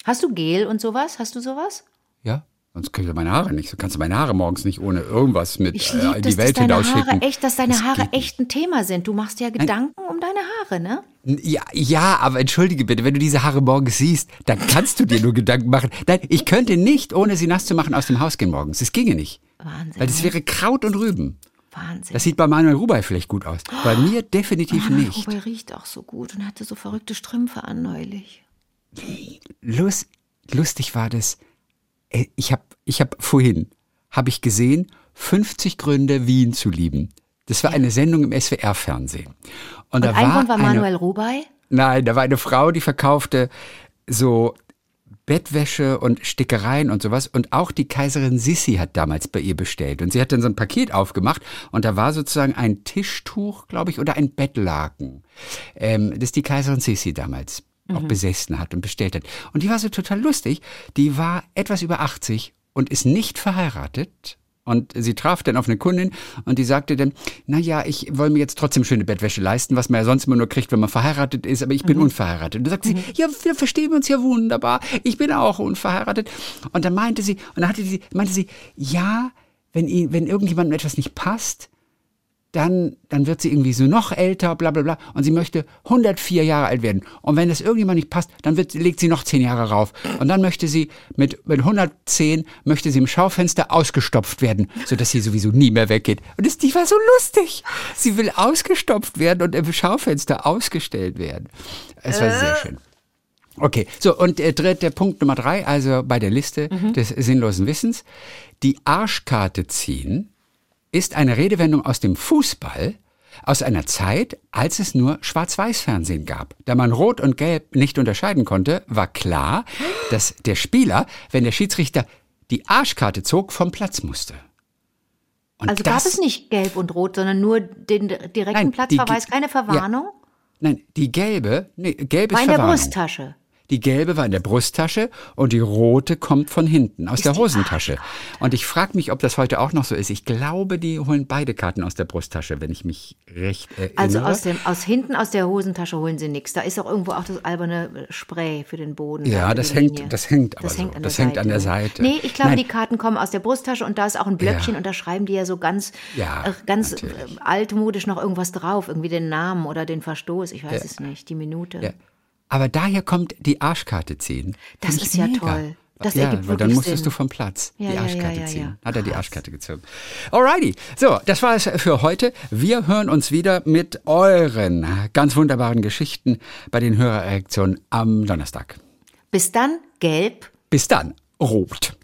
Hast du Gel und sowas? Hast du sowas? Ja? Sonst kriegst du meine Haare nicht. So kannst du meine Haare morgens nicht ohne irgendwas mit Ich äh, liebe in das, die Welt hinausschicken. Echt, dass deine Das Haare echt ein Thema sind. Du machst dir ja Gedanken um deine Haare, ne? Ja, ja, aber entschuldige bitte, wenn du diese Haare morgens siehst, dann kannst du dir nur Gedanken machen. Nein, ich könnte nicht, ohne sie nass zu machen, aus dem Haus gehen morgens. Das ginge nicht. Wahnsinn. Weil das ne? wäre Kraut und Rüben. Wahnsinn. Das sieht bei Manuel Rubai vielleicht gut aus. Bei mir definitiv Ah, nicht. Wobei riecht auch so gut und hatte so verrückte Strümpfe an neulich. Lust, lustig war das. äh, Ich habe ich hab vorhin habe ich gesehen 50 Gründe Wien zu lieben. Das war eine Sendung im SWR-Fernsehen. Und, Und da ein war Grund war eine, Manuel Rubai. Nein, da war eine Frau, die verkaufte so Bettwäsche und Stickereien und sowas. Und auch die Kaiserin Sissi hat damals bei ihr bestellt. Und sie hat dann so ein Paket aufgemacht und da war sozusagen ein Tischtuch, glaube ich, oder ein Bettlaken, ähm, das die Kaiserin Sissi damals auch besessen hat und bestellt hat. Und die war so total lustig. Die war etwas über 80 und ist nicht verheiratet. Und sie traf dann auf eine Kundin und die sagte dann, na ja, ich wollte mir jetzt trotzdem schöne Bettwäsche leisten, was man ja sonst immer nur kriegt, wenn man verheiratet ist, aber ich bin unverheiratet. Und da sagte sie, ja, wir verstehen uns ja wunderbar, ich bin auch unverheiratet. Und dann meinte sie, und dann hatte sie, meinte sie, ja, wenn, ihn, wenn irgendjemandem etwas nicht passt, dann, dann wird sie irgendwie so noch älter, bla bla bla, und sie möchte 104 Jahre alt werden. Und wenn das irgendjemand nicht passt, dann wird, legt sie noch 10 Jahre rauf. Und dann möchte sie mit, mit 110, möchte sie im Schaufenster ausgestopft werden, sodass sie sowieso nie mehr weggeht. Und das, die war so lustig. Sie will ausgestopft werden und im Schaufenster ausgestellt werden. Es war sehr schön. Okay, so und äh, dritte Punkt Nummer drei, also bei der Liste des sinnlosen Wissens. Die Arschkarte ziehen ist eine Redewendung aus dem Fußball aus einer Zeit, als es nur Schwarz-Weiß-Fernsehen gab. Da man Rot und Gelb nicht unterscheiden konnte, war klar, dass der Spieler, wenn der Schiedsrichter die Arschkarte zog, vom Platz musste. Und Also gab das- es nicht gelb und rot, sondern nur den direkten Nein, die Platzverweis, ge- keine Verwarnung? Nein, die gelbe, nee, gelb ist War in der Verwarnung. Brusttasche. Die gelbe war in der Brusttasche und die rote kommt von hinten, aus der die Hosentasche. Und ich frage mich, ob das heute auch noch so ist. Ich glaube, die holen beide Karten aus der Brusttasche, wenn ich mich recht erinnere. Also aus, dem, aus hinten aus der Hosentasche holen sie nichts. Da ist auch irgendwo auch das alberne Spray für den Boden. Ja, das hängt- Linie. das hängt aber das so. hängt an Das der hängt Seite. an der Seite. Nee, ich glaube, Nein. die Karten kommen aus der Brusttasche und da ist auch ein Blöckchen Ja. und da schreiben die ja so ganz, Ja, äh, ganz äh, natürlich. altmodisch noch irgendwas drauf. Irgendwie den Namen oder den Verstoß. Ich weiß es nicht. Die Minute. Ja. Aber daher kommt die Arschkarte ziehen. Das ist ja mega. toll. Das ja, weil dann musstest Sinn. du vom Platz Ja, die ja, Arschkarte ja, ja, ziehen. ja. Hat er die. Arschkarte gezogen. Alrighty. So, das war es für heute. Wir hören uns wieder mit euren ganz wunderbaren Geschichten bei den Hörerreaktionen am Donnerstag. Bis dann, gelb. Bis dann, rot.